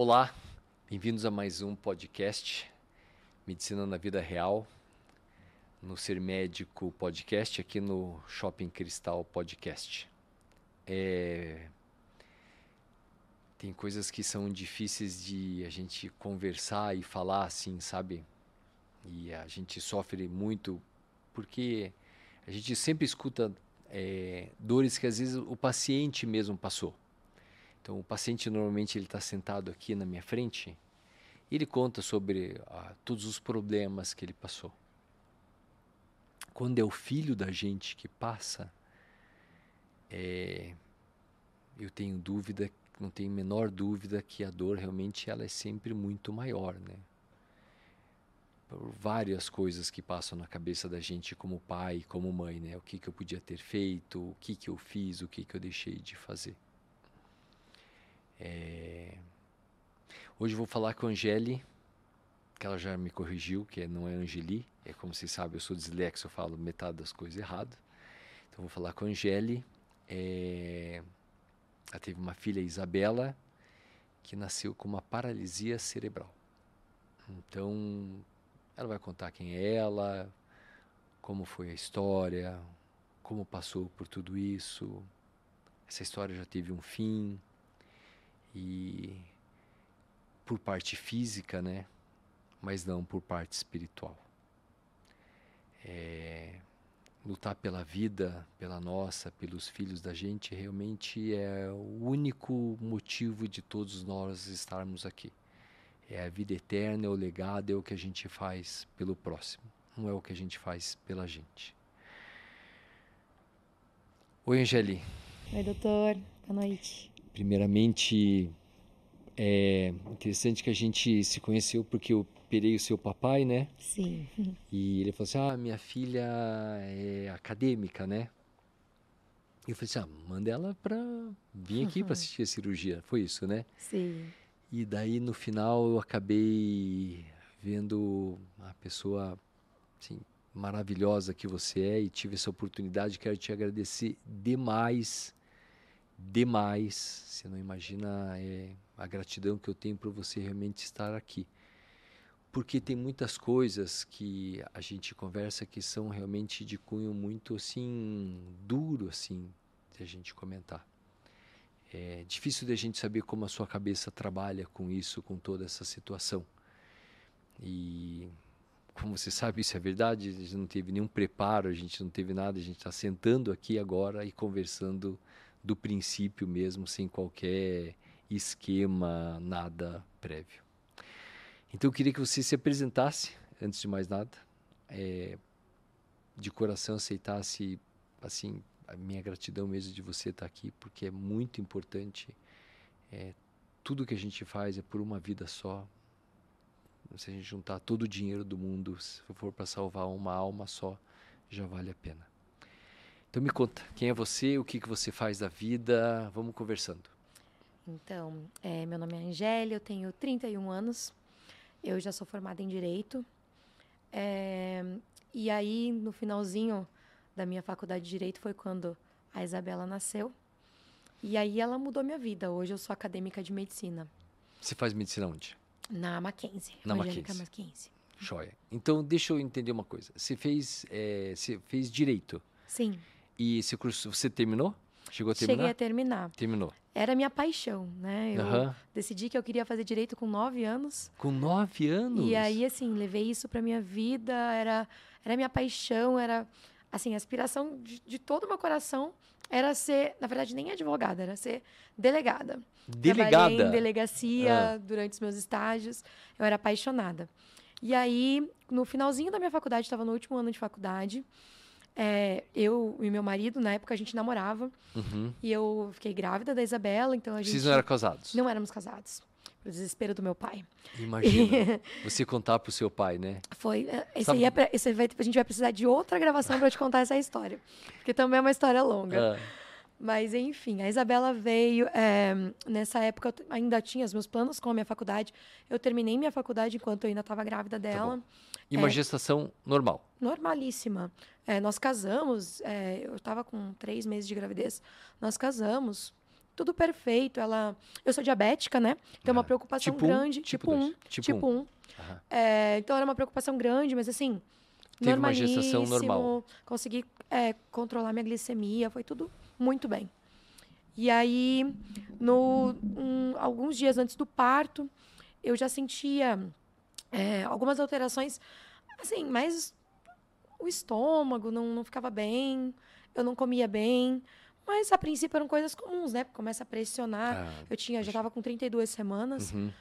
Olá, bem-vindos a mais um podcast Medicina na Vida Real, no Ser Médico Podcast, aqui no Shopping Cristal Podcast. É... Tem coisas que são difíceis de a gente conversar e falar assim, sabe? E a gente sofre muito porque a gente sempre escuta é, dores que às vezes o paciente mesmo passou. Então, o paciente normalmente ele está sentado aqui na minha frente e ele conta sobre ah, todos os problemas que ele passou. Quando é o filho da gente que passa, é, eu tenho dúvida, não tenho menor dúvida que a dor realmente ela é sempre muito maior, né? Por várias coisas que passam na cabeça da gente como pai, como mãe, né? O que, que eu podia ter feito, o que, que eu fiz, o que, que eu deixei de fazer. É... Hoje vou falar com a Angeli, que ela já me corrigiu, que não é Angeli, é como vocês sabem, eu sou dislexo, eu falo metade das coisas errado. Então vou falar com a Angeli. É... Ela teve uma filha, Isabela, que nasceu com uma paralisia cerebral. Então, ela vai contar quem é ela, como foi a história, como passou por tudo isso. Essa história já teve um fim. E por parte física, né? Mas não por parte espiritual. É, lutar pela vida, pela nossa, pelos filhos da gente, realmente é o único motivo de todos nós estarmos aqui. É a vida eterna, é o legado, é o que a gente faz pelo próximo, não é o que a gente faz pela gente. Oi, Angeli. Oi, doutor. Boa noite. Primeiramente, é interessante que a gente se conheceu porque eu operei o seu papai, né? Sim. E ele falou assim: Ah, minha filha é acadêmica, né? E eu falei assim: Ah, manda ela para vir aqui para assistir a cirurgia. Foi isso, né? Sim. E daí no final eu acabei vendo a pessoa assim, maravilhosa que você é e tive essa oportunidade. Quero te agradecer demais demais. Você não imagina é, a gratidão que eu tenho por você realmente estar aqui. Porque tem muitas coisas que a gente conversa que são realmente de cunho muito assim duro assim de a gente comentar. É difícil de a gente saber como a sua cabeça trabalha com isso, com toda essa situação. E como você sabe, isso é verdade, a gente não teve nenhum preparo, a gente não teve nada, a gente está sentando aqui agora e conversando do princípio mesmo, sem qualquer esquema, nada prévio. Então eu queria que você se apresentasse, antes de mais nada, é, de coração aceitasse assim a minha gratidão mesmo de você estar aqui, porque é muito importante. É, tudo que a gente faz é por uma vida só. Se a gente juntar todo o dinheiro do mundo, se for para salvar uma alma só, já vale a pena. Então me conta, quem é você, o que, que você faz da vida? Vamos conversando. Então, é, meu nome é Angélia, eu tenho 31 anos, eu já sou formada em Direito. É, e aí, no finalzinho da minha faculdade de Direito, foi quando a Isabela nasceu. E aí ela mudou minha vida. Hoje eu sou acadêmica de Medicina. Você faz medicina onde? Na Mackenzie. Na Mackenzie. Mackenzie. Joia. Então, deixa eu entender uma coisa. Você fez, é, você fez Direito. Sim. E esse curso você terminou? Chegou a terminar? Cheguei a terminar. Terminou. Era minha paixão, né? Eu uhum. decidi que eu queria fazer direito com nove anos. Com nove anos? E aí, assim, levei isso para minha vida. Era, era minha paixão, era, assim, a aspiração de, de todo o meu coração era ser, na verdade, nem advogada, era ser delegada. Delegada? Trabalhei em delegacia ah. durante os meus estágios. Eu era apaixonada. E aí, no finalzinho da minha faculdade, estava no último ano de faculdade, é, eu e meu marido, na época, a gente namorava. Uhum. E eu fiquei grávida da Isabela, então a gente... Vocês não eram casados? Não éramos casados. Pro desespero do meu pai. Imagina. você contar pro seu pai, né? Foi. É, esse aí é pra, esse vai, a gente vai precisar de outra gravação para te contar essa história. Porque também é uma história longa. Ah. Mas, enfim, a Isabela veio. É, nessa época, eu ainda tinha os meus planos com a minha faculdade. Eu terminei minha faculdade enquanto eu ainda estava grávida tá dela. Tá e uma é, gestação normal? Normalíssima. É, nós casamos, é, eu estava com três meses de gravidez. Nós casamos tudo perfeito. Ela, eu sou diabética, né? Então é uma preocupação tipo um, grande. tipo Tipo, dois, um, tipo tipo, um. um. Aham. É, então era uma preocupação grande, mas assim, Teve uma gestação normalíssimo, normal. Consegui controlar minha glicemia, foi tudo muito bem. E aí, no, um, alguns dias antes do parto, eu já sentia é, algumas alterações, assim, mas o estômago não, não ficava bem, eu não comia bem, mas a princípio eram coisas comuns, né? Começa a pressionar. Ah, Eu tinha, já estava com 32 semanas. uhum.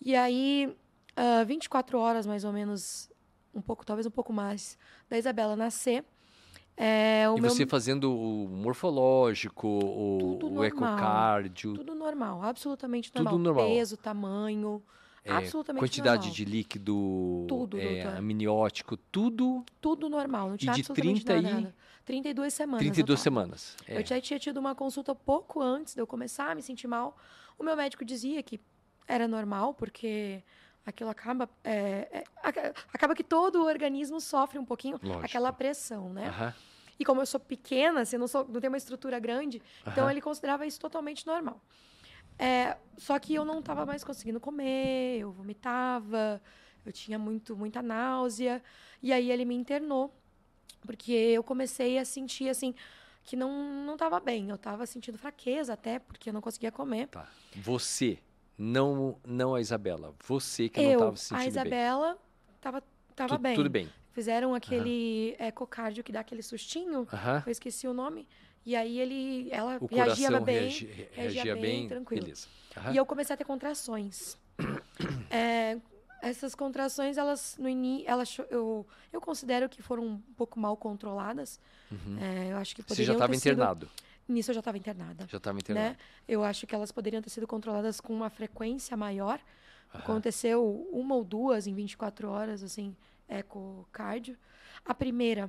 E aí, ah, 24 horas mais ou menos, um pouco, talvez um pouco mais, da Isabela nascer. É, o E meu, você fazendo o morfológico, o, Tudo o normal. ecocardio, Tudo normal, absolutamente Tudo normal. normal. Peso, tamanho, é, absolutamente quantidade normal. de líquido, Tudo, é, amniótico, tudo Tudo normal, não tinha de absolutamente 30 nada, e- nada. 32 semanas. 32 eu semanas. É. Eu já tinha tido uma consulta pouco antes de eu começar a me sentir mal. O meu médico dizia que era normal, porque aquilo acaba. é, é, aca- acaba que todo o organismo sofre um pouquinho Lógico. aquela pressão, né? Aham, E como eu sou pequena, assim, não, sou, não tenho uma estrutura grande, então aham. ele considerava isso totalmente normal. É, só que eu não estava mais conseguindo comer, eu vomitava, eu tinha muito, muita náusea. E aí ele me internou, porque eu comecei a sentir, assim, que não não estava bem. Eu estava sentindo fraqueza até, porque eu não conseguia comer. Tá. Você, não, não a Isabela. Você que não eu, estava se sentindo a bem. Isabela, estava tava Tu- bem. Tudo bem. Fizeram aquele ecocardio que dá aquele sustinho, Aham. eu esqueci o nome. E aí ele, ela O reagia bem. reagi- re- reagia reagia bem, bem. tranquilo. Beleza. Aham. E eu comecei a ter contrações. É, essas contrações, elas no início, elas eu, eu considero que foram um pouco mal controladas. Uhum. É, eu acho que Você poderiam já estava ter sido- internado. Nisso eu já estava internada. Já estava internado. Né? Eu acho que elas poderiam ter sido controladas com uma frequência maior. Aconteceu uma ou duas em 24 horas, assim, ecocardio. A primeira,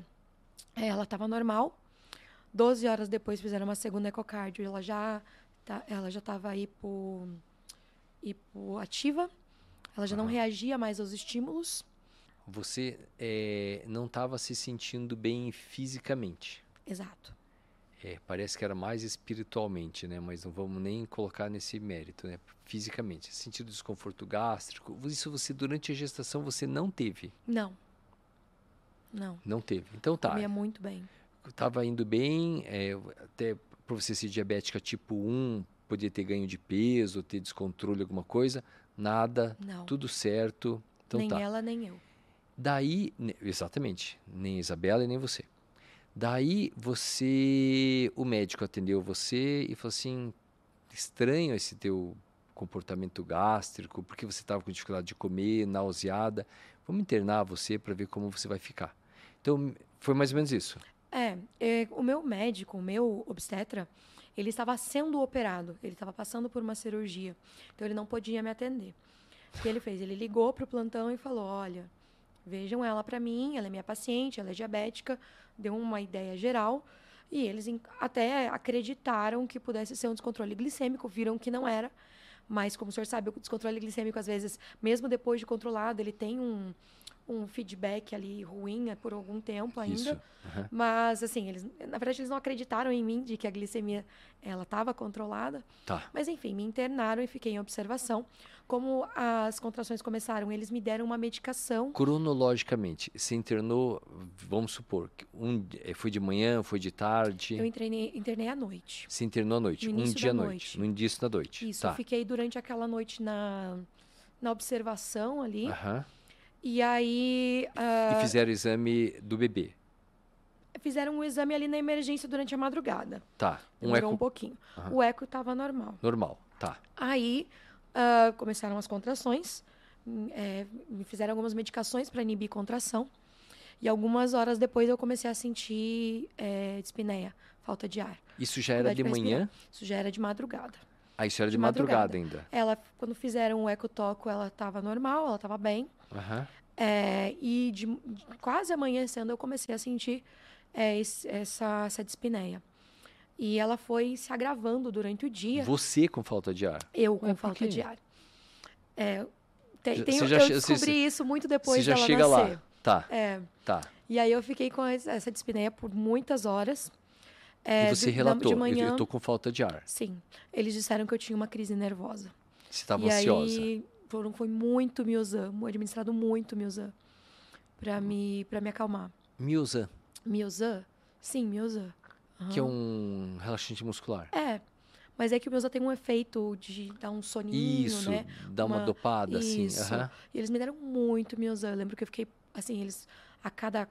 eh, ela estava normal. 12 horas depois fizeram uma segunda ecocardio. Ela já tá, ela já estava hipo, hipoativa. Ela já não reagia mais aos estímulos. Você é, não estava se sentindo bem fisicamente. Exato. É, parece que era mais espiritualmente, né? Mas não vamos nem colocar nesse mérito, né? Fisicamente. Sentido desconforto gástrico. Isso você, durante a gestação, você não teve. Não. Não. Não teve. Então tá. Comia muito bem. Tava indo bem, é, até para você ser diabética tipo 1, podia ter ganho de peso, ter descontrole, alguma coisa. Nada, Não. tudo certo. Então nem tá. ela, nem eu. Daí, exatamente, nem Isabela e nem você. Daí você, o médico atendeu você e falou assim, estranho esse teu comportamento gástrico, porque você estava com dificuldade de comer, nauseada. Vamos internar você para ver como você vai ficar. Então, foi mais ou menos isso. É, é, o meu médico, o meu obstetra, ele estava sendo operado, ele estava passando por uma cirurgia, então ele não podia me atender. O que ele fez? Ele ligou para o plantão e falou: Olha, vejam ela para mim, ela é minha paciente, ela é diabética, deu uma ideia geral. E eles até acreditaram que pudesse ser um descontrole glicêmico, viram que não era. Mas, como o senhor sabe, o descontrole glicêmico, às vezes, mesmo depois de controlado, ele tem um, um feedback ali ruim é, por algum tempo ainda. Aham. Mas, assim, eles, na verdade, eles não acreditaram em mim de que a glicemia ela estava controlada. Tá. Mas, enfim, me internaram e fiquei em observação. Como as contrações começaram, eles me deram uma medicação. Cronologicamente, você internou, vamos supor, um, eh, foi de manhã, foi de tarde, Eu internei, internei à noite. se internou à noite, No um dia à noite, noite. no início da noite. Isso, tá. eu fiquei durante aquela noite na, na observação ali. Aham. E aí ah, E fizeram o exame do bebê. fizeram um exame ali na emergência durante a madrugada. Tá. Um Demorou eco um pouquinho. Aham. O eco estava normal. normal. Tá. Aí ah, começaram as contrações, hum, é, me fizeram algumas medicações para inibir contração. E algumas horas depois eu comecei a sentir é, dispneia, falta de ar. Isso já era de pra respirar. manhã? Isso já era de madrugada. Ah, isso era de, De madrugada. madrugada. ainda. Ela, quando fizeram o ecotoco, ela estava normal, ela estava bem. Aham. É, e de, de- quase amanhecendo eu comecei a sentir é, esse- essa, essa dispneia. E ela foi se agravando durante o dia. Você com falta de ar. Eu com Ué, por falta de ar. É, tem, Já- tem- já eu che- você- descobri isso muito depois você já dela chega nascer. lá. Tá, É, tá. e aí eu fiquei com essa essa dispneia por muitas horas. É, e você relatou, manhã, eu estou com falta de ar. Sim. Eles disseram que eu tinha uma crise nervosa. Você estava ansiosa. aí foram, foi muito Miozan, administrado muito Miozan para me, pra me acalmar. Milza, Miozan? Sim, Miozan. que é um relaxante muscular. É, mas é que o Miozan tem um efeito de dar um soninho, Isso, né? dá uma, Uma- dopada, assim. Isso. aham. E eles me deram muito Miozan. Eu lembro que eu fiquei, assim, eles a cada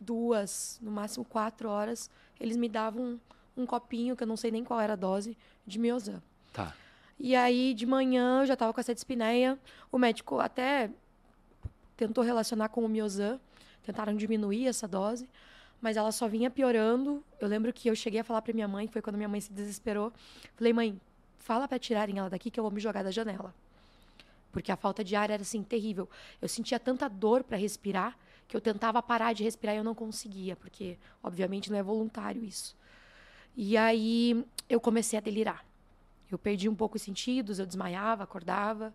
duas, no máximo quatro horas, eles me davam um, um copinho, que eu não sei nem qual era a dose, de Miozan. Tá. E aí, de manhã, eu já estava com essa dispneia. O médico até tentou relacionar com o Miozan, tentaram diminuir essa dose, mas ela só vinha piorando. Eu lembro que eu cheguei a falar para minha mãe, foi quando minha mãe se desesperou. Falei, mãe, fala para tirarem ela daqui que eu vou me jogar da janela. Porque a falta de ar era assim terrível. Eu sentia tanta dor para respirar que eu tentava parar de respirar e eu não conseguia, porque obviamente não é voluntário isso. E aí eu comecei a delirar. Eu perdi um pouco os sentidos, eu desmaiava, acordava.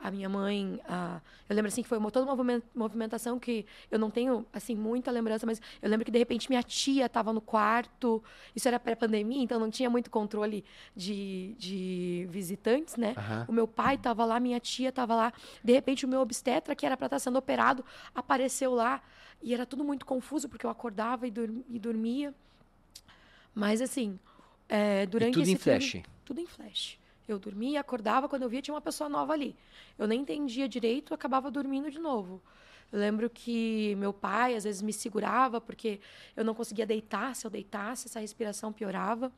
A minha mãe, ah, eu lembro assim que foi uma, toda uma movimen- movimentação que eu não tenho assim muita lembrança, mas eu lembro que de repente minha tia estava no quarto. Isso era pré-pandemia, então não tinha muito controle de, de visitantes, né? Aham. O meu pai estava lá, minha tia estava lá. De repente, o meu obstetra, que era para estar sendo operado, apareceu lá. E era tudo muito confuso, porque eu acordava e, dur- e dormia. Mas, assim, é, durante E tudo esse em flash. tudo em flash. Eu dormia, acordava, quando eu via tinha uma pessoa nova ali. Eu nem entendia direito, acabava dormindo de novo. Eu lembro que meu pai às vezes me segurava porque eu não conseguia deitar. Se eu deitasse, essa respiração piorava.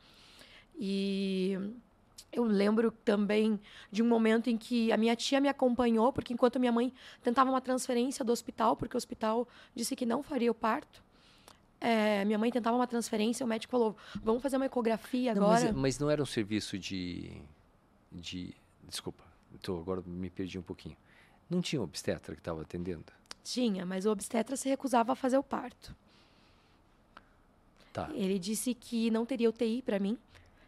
E eu lembro também de um momento em que a minha tia me acompanhou, porque enquanto minha mãe tentava uma transferência do hospital, porque o hospital disse que não faria o parto, é, minha mãe tentava uma transferência, o médico falou: vamos fazer uma ecografia Não, agora. mas, mas não era um serviço de. De desculpa, tô, agora me perdi um pouquinho. Não tinha obstetra que estava atendendo? Tinha, mas o obstetra se recusava a fazer o parto. Tá. Ele disse que não teria UTI para mim,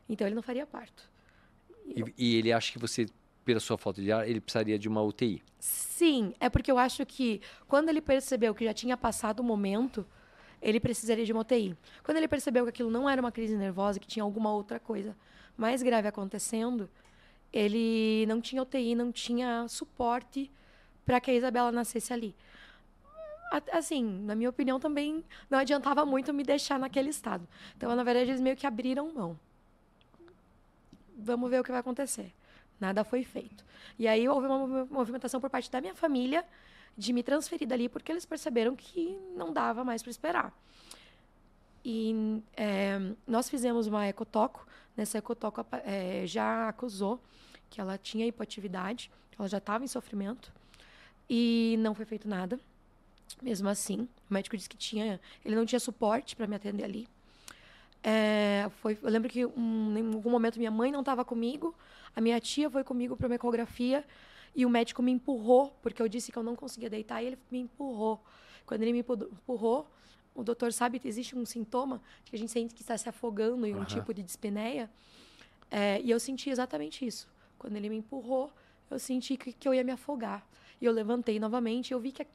então ele não faria parto. E, e ele acha que você, pela sua falta de ar, ele precisaria de uma UTI. Sim, é porque eu acho que quando ele percebeu que já tinha passado o momento, ele precisaria de uma UTI. Quando ele percebeu que aquilo não era uma crise nervosa, que tinha alguma outra coisa mais grave acontecendo, ele não tinha UTI, não tinha suporte para que a Isabela nascesse ali. Assim, na minha opinião, também não adiantava muito me deixar naquele estado. Então, na verdade, eles meio que abriram mão. Vamos ver o que vai acontecer. Nada foi feito. E aí houve uma movi- movimentação por parte da minha família de me transferir dali porque eles perceberam que não dava mais para esperar. E é, nós fizemos uma ecotoco. Nessa ecotoco é, já acusou que ela tinha hipoatividade, ela já estava em sofrimento e não foi feito nada. Mesmo assim, o médico disse que tinha, ele não tinha suporte para me atender ali. É, foi, eu lembro que um, em algum momento minha mãe não estava comigo, a minha tia foi comigo para uma ecografia e o médico me empurrou, porque eu disse que eu não conseguia deitar, e ele me empurrou. Quando ele me empu- empurrou, o doutor sabe que existe um sintoma que a gente sente que está se afogando em um Aham. tipo de dispneia. É, e eu senti exatamente isso. Quando ele me empurrou, eu senti que, que eu ia me afogar. E eu levantei novamente e eu vi que, a-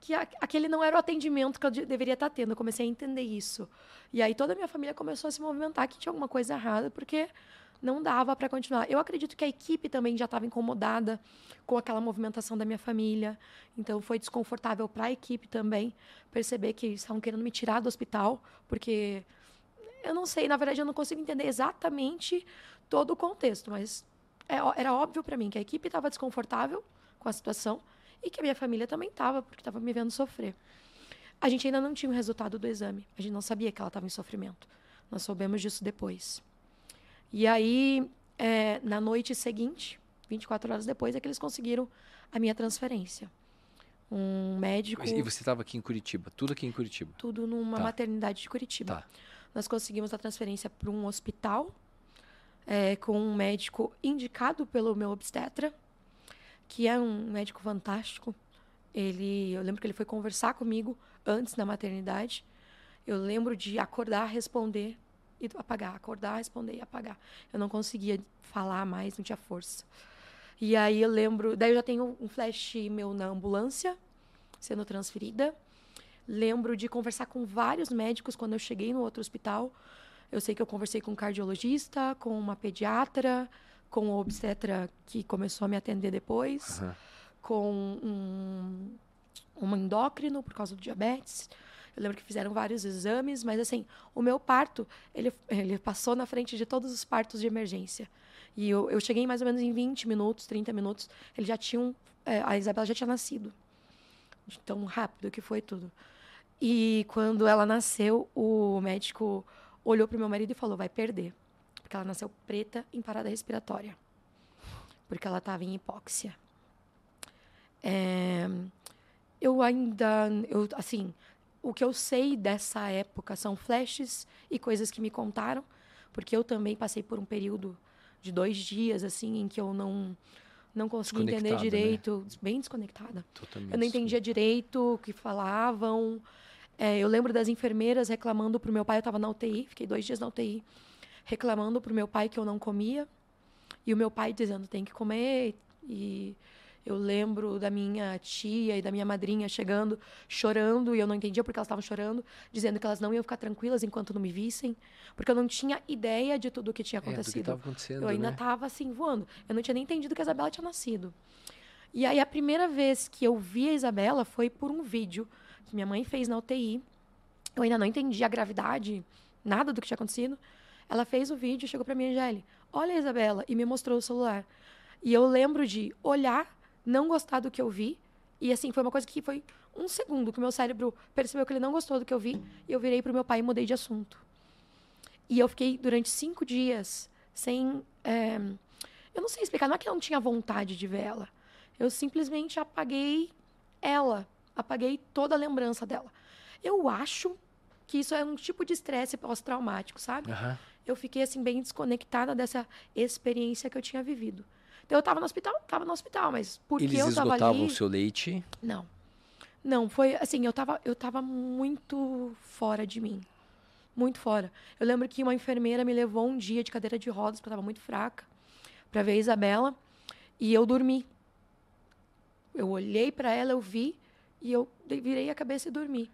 que a- aquele não era o atendimento que eu de- deveria estar tendo. Eu comecei a entender isso. E aí toda a minha família começou a se movimentar que tinha alguma coisa errada, porque não dava para continuar. Eu acredito que a equipe também já estava incomodada com aquela movimentação da minha família, então foi desconfortável para a equipe também perceber que estavam querendo me tirar do hospital, porque eu não sei, na verdade eu não consigo entender exatamente todo o contexto, mas é era óbvio para mim que a equipe estava desconfortável com a situação e que a minha família também estava, porque estava me vendo sofrer. A gente ainda não tinha o resultado do exame, a gente não sabia que ela estava em sofrimento. Nós soubemos disso depois. E aí, é, na noite seguinte, 24 horas depois, é que eles conseguiram a minha transferência. Um médico, E você estava aqui em Curitiba, tudo aqui em Curitiba. tudo numa Tá. maternidade de Curitiba. Tá. Nós conseguimos a transferência para um hospital é, com um médico indicado pelo meu obstetra, que é um médico fantástico. Ele, eu lembro que ele foi conversar comigo antes da maternidade. Eu lembro de acordar, responder e apagar, acordar, responder e apagar. Eu não conseguia falar mais, não tinha força. E aí eu lembro, daí eu já tenho um flash meu na ambulância, sendo transferida. Lembro de conversar com vários médicos quando eu cheguei no outro hospital. Eu sei que eu conversei com um cardiologista, com uma pediatra, com o obstetra que começou a me atender depois, Aham. com um, um endócrino por causa do diabetes. Eu lembro que fizeram vários exames, mas assim, o meu parto, ele, ele passou na frente de todos os partos de emergência. E eu, eu cheguei mais ou menos em 20 minutos, 30 minutos, eles já tinham, é, a Isabela já tinha nascido. De tão rápido que foi tudo. E quando ela nasceu, o médico olhou para o meu marido e falou: vai perder. Porque ela nasceu preta em parada respiratória. Porque ela estava em hipóxia. É, eu ainda, eu, assim, o que eu sei dessa época são flashes e coisas que me contaram, porque eu também passei por um período de dois dias, assim, em que eu não não conseguia entender né? direito, bem desconectada. Totalmente. Eu não entendia direito o que falavam. É, eu lembro das enfermeiras reclamando pro meu pai, eu estava na UTI, fiquei dois dias na UTI, reclamando pro meu pai que eu não comia. E o meu pai dizendo, tem que comer. E eu lembro da minha tia e da minha madrinha chegando, chorando, e eu não entendia porque elas estavam chorando, dizendo que elas não iam ficar tranquilas enquanto não me vissem, porque eu não tinha ideia de tudo o que tinha É, do que acontecido. estava acontecendo, Eu ainda né? estava assim, voando. Eu não tinha nem entendido que a Isabela tinha nascido. E aí, a primeira vez que eu vi a Isabela foi por um vídeo que minha mãe fez na UTI. Eu ainda não entendi a gravidade, nada do que tinha acontecido. Ela fez o vídeo, chegou para mim, Angeli, olha a Isabela, e me mostrou o celular. E eu lembro de olhar, não gostar do que eu vi. E assim, foi uma coisa que foi um segundo que o meu cérebro percebeu que ele não gostou do que eu vi. E eu virei pro meu pai e mudei de assunto. E eu fiquei durante cinco dias sem. é, eu não sei explicar, não é que eu não tinha vontade de ver ela. Eu simplesmente apaguei ela. Apaguei toda a lembrança dela. Eu acho que isso é um tipo de estresse pós-traumático, sabe? Aham. eu fiquei assim bem desconectada dessa experiência que eu tinha vivido. Então eu tava no hospital, tava no hospital, mas porque Eles eu tava esgotavam ali, o seu leite. não. Não, foi assim, eu tava eu tava muito fora de mim. Muito fora. Eu lembro que uma enfermeira me levou um dia de cadeira de rodas, porque eu tava muito fraca, para ver a Isabela, e eu dormi. Eu olhei para ela, eu vi e eu virei a cabeça e dormi.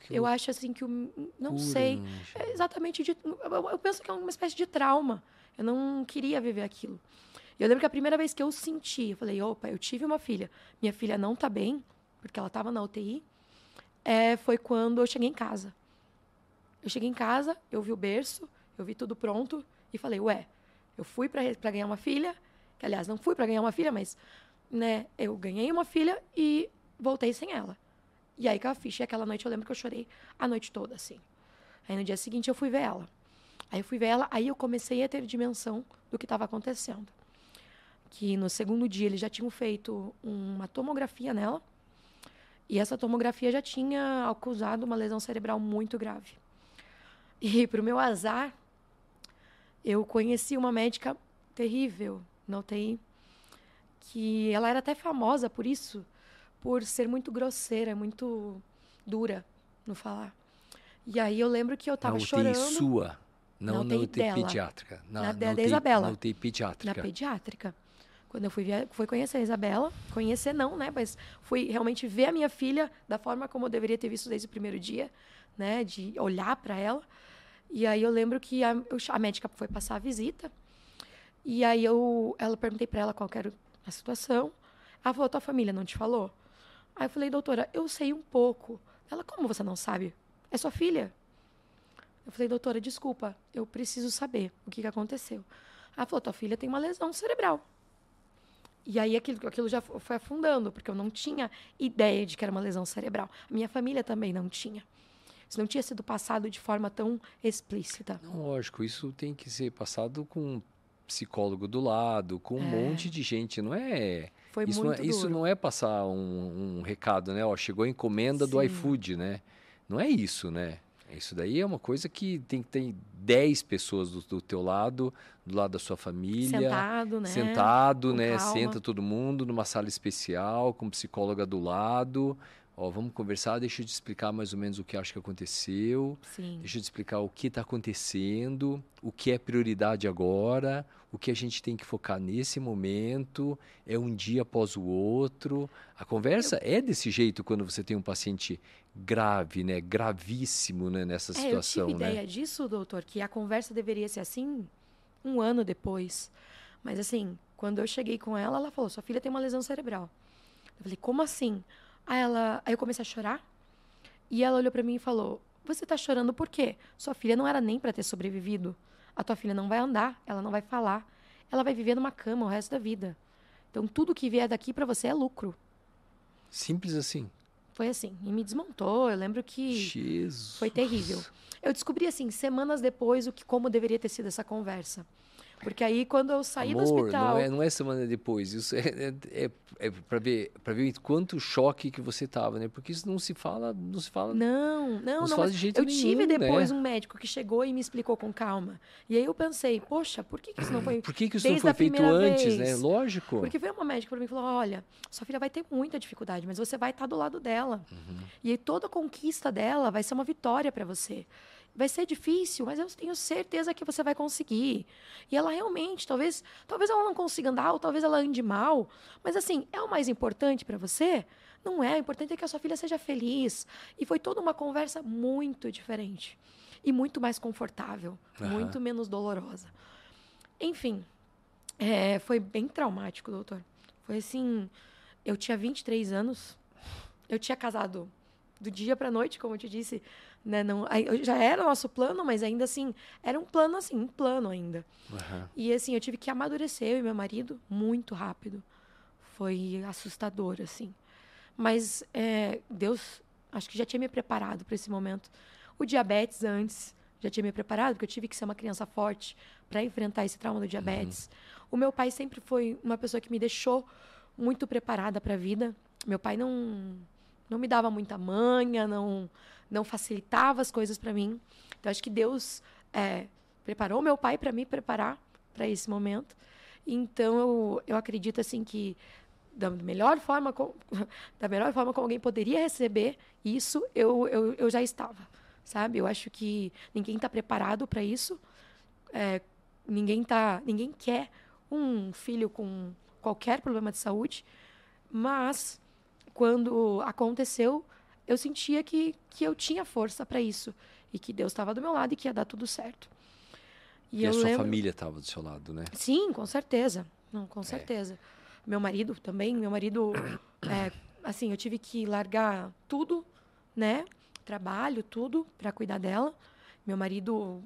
Que Eu acho assim que o não sei, é exatamente de. Eu, eu penso que é uma espécie de trauma. Eu não queria viver aquilo. Eu lembro que a primeira vez que eu senti, eu falei, opa, eu tive uma filha. Minha filha não tá bem, porque ela estava na UTI. É, foi quando eu cheguei em casa. Eu cheguei em casa, eu vi o berço, eu vi tudo pronto e falei, ué, eu fui para ganhar uma filha, que aliás não fui para ganhar uma filha, mas né, eu ganhei uma filha e voltei sem ela. E aí que a ficha, e aquela noite eu lembro que eu chorei a noite toda, assim. Aí no dia seguinte eu fui ver ela. Aí eu fui ver ela, aí eu comecei a ter dimensão do que estava acontecendo. Que no segundo dia eles já tinham feito uma tomografia nela. E essa tomografia já tinha acusado uma lesão cerebral muito grave. E para o meu azar, eu conheci uma médica terrível na UTI, que ela era até famosa por isso, por ser muito grosseira, muito dura no falar. E aí eu lembro que eu Na tava UTI chorando sua, não Na na UTI UTI, dela. pediátrica. Na, Na na da UTI, Isabela. Na UTI pediátrica. na pediátrica. Quando eu fui, via- conhecer a Isabela, conhecer não, né? Mas fui realmente ver a minha filha da forma como eu deveria ter visto desde o primeiro dia, né? De olhar para ela. E aí eu lembro que a, a médica foi passar a visita. E aí eu, ela perguntei para ela qual era a situação. Ela falou: "Tua família não te falou?" Aí eu falei: "Doutora, eu sei um pouco." Ela: "Como você não sabe? É sua filha?" Eu falei: "Doutora, desculpa, eu preciso saber o que que aconteceu." Ela falou: "Tua filha tem uma lesão cerebral." E aí aquilo, aquilo já fo- foi afundando, porque eu não tinha ideia de que era uma lesão cerebral. Minha família também não tinha. Isso não tinha sido passado de forma tão explícita. Não, lógico, isso tem que ser passado com um psicólogo do lado, com um monte de gente, não é? Foi isso, não muito é isso não é passar um, um recado, né? Ó, chegou a encomenda do Sim. iFood, né? Não é isso, né? Isso daí é uma coisa que tem que ter 10 pessoas do, do teu lado, do lado da sua família. Sentado, né? Sentado, Com né? calma. Senta todo mundo numa sala especial, com psicóloga do lado. ó, vamos conversar, deixa eu te explicar mais ou menos o que acho que aconteceu, Sim. deixa eu te explicar o que está acontecendo, o que é prioridade agora, o que a gente tem que focar nesse momento, é um dia após o outro. A conversa é desse jeito quando você tem um paciente grave, né, gravíssimo né, nessa situação, é, eu tive né? ideia disso, doutor, que a conversa deveria ser assim um ano depois. Mas assim, quando eu cheguei com ela, ela falou: "Sua filha tem uma lesão cerebral". Eu falei: "Como assim?" Aí ela, aí eu comecei a chorar. E ela olhou para mim e falou: "Você tá chorando por quê? Sua filha não era nem para ter sobrevivido. A tua filha não vai andar, ela não vai falar, ela vai viver numa cama o resto da vida. Então tudo que vier daqui para você é lucro". Simples assim. Foi assim, e me desmontou. Eu lembro que Jesus. foi terrível. Eu descobri assim, semanas depois, o que como deveria ter sido essa conversa. Porque aí quando eu saí Amor, do hospital, não é, não é semana depois. Isso é, é, é, é para ver, ver quanto choque que você tava, né? Porque isso não se fala, não se fala. não, não, Não fala de jeito eu nenhum, tive depois né? um médico que chegou e me explicou com calma. E aí eu pensei, poxa, por que, que isso não foi Por que, que isso não foi feito antes, né? vez? Lógico. Porque veio uma médica para mim e falou: olha, sua filha vai ter muita dificuldade, mas você vai estar do lado dela. Uhum. E aí toda conquista dela vai ser uma vitória para você. Vai ser difícil, mas eu tenho certeza que você vai conseguir. E ela realmente, talvez, talvez ela não consiga andar, ou talvez ela ande mal, mas assim, é o mais importante para você? Não é, o importante é que a sua filha seja feliz. E foi toda uma conversa muito diferente e muito mais confortável, Aham. muito menos dolorosa. Enfim, é, foi bem traumático, doutor. Foi assim, eu tinha 23 anos, eu tinha casado do dia para noite, como eu te disse, né? Não, já era o nosso plano, mas ainda assim, era um plano assim, um plano ainda. Aham. E assim, eu tive que amadurecer eu e meu marido muito rápido. Foi assustador, assim. Mas é, Deus, acho que já tinha me preparado para esse momento. O diabetes antes já tinha me preparado, porque eu tive que ser uma criança forte para enfrentar esse trauma do diabetes. O meu pai sempre foi uma pessoa que me deixou muito preparada para a vida. Meu pai não não me dava muita manha, não não facilitava as coisas para mim. Então acho que Deus é, preparou meu pai para me preparar para esse momento. Então eu, eu acredito assim que da melhor forma co- da melhor forma como alguém poderia receber isso, eu, eu, eu já estava, sabe? Eu acho que ninguém está preparado para isso. É, ninguém tá, ninguém quer um filho com qualquer problema de saúde, mas quando aconteceu, eu sentia que, que eu tinha força para isso e que Deus estava do meu lado e que ia dar tudo certo. E, eu a sua lembro- família estava do seu lado, né? Sim, com certeza. Não, com certeza. Meu marido também, meu marido, é, assim, eu tive que largar tudo, né? Trabalho, tudo, para cuidar dela. Meu marido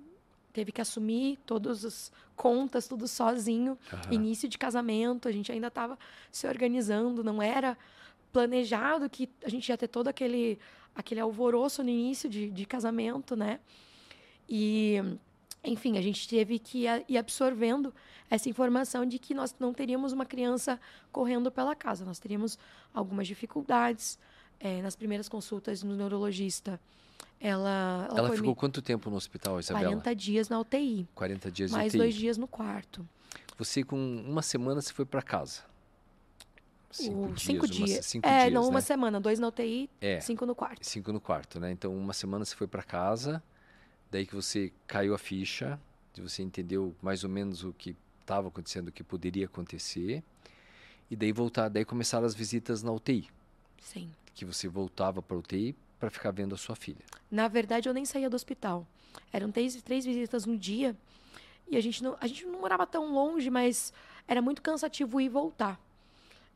teve que assumir todas as contas, tudo sozinho. Aham. Início de casamento, a gente ainda estava se organizando, não era planejado que a gente ia ter todo aquele, aquele alvoroço no início de, de casamento, né? E, enfim, a gente teve que ir absorvendo essa informação de que nós não teríamos uma criança correndo pela casa, nós teríamos algumas dificuldades. Eh, nas primeiras consultas no neurologista, ela, ela, Ela ficou me- quanto tempo no hospital, Isabela? 40 dias na UTI, 40 dias mais UTI. dois dias no quarto. Você com uma semana você foi para casa. Cinco dias. cinco uma- cinco é, dias, não, uma né? semana, dois na UTI, É. cinco no quarto. Cinco no quarto, né? Então, uma semana você foi para casa, daí que você caiu a ficha, de você entendeu mais ou menos o que estava acontecendo, o que poderia acontecer, e daí voltar, daí começaram as visitas na UTI, Sim. que você voltava para UTI para ficar vendo a sua filha. Na verdade, eu nem saía do hospital. Eram três, três visitas no dia. E a gente, não, a gente não morava tão longe, mas era muito cansativo ir e voltar.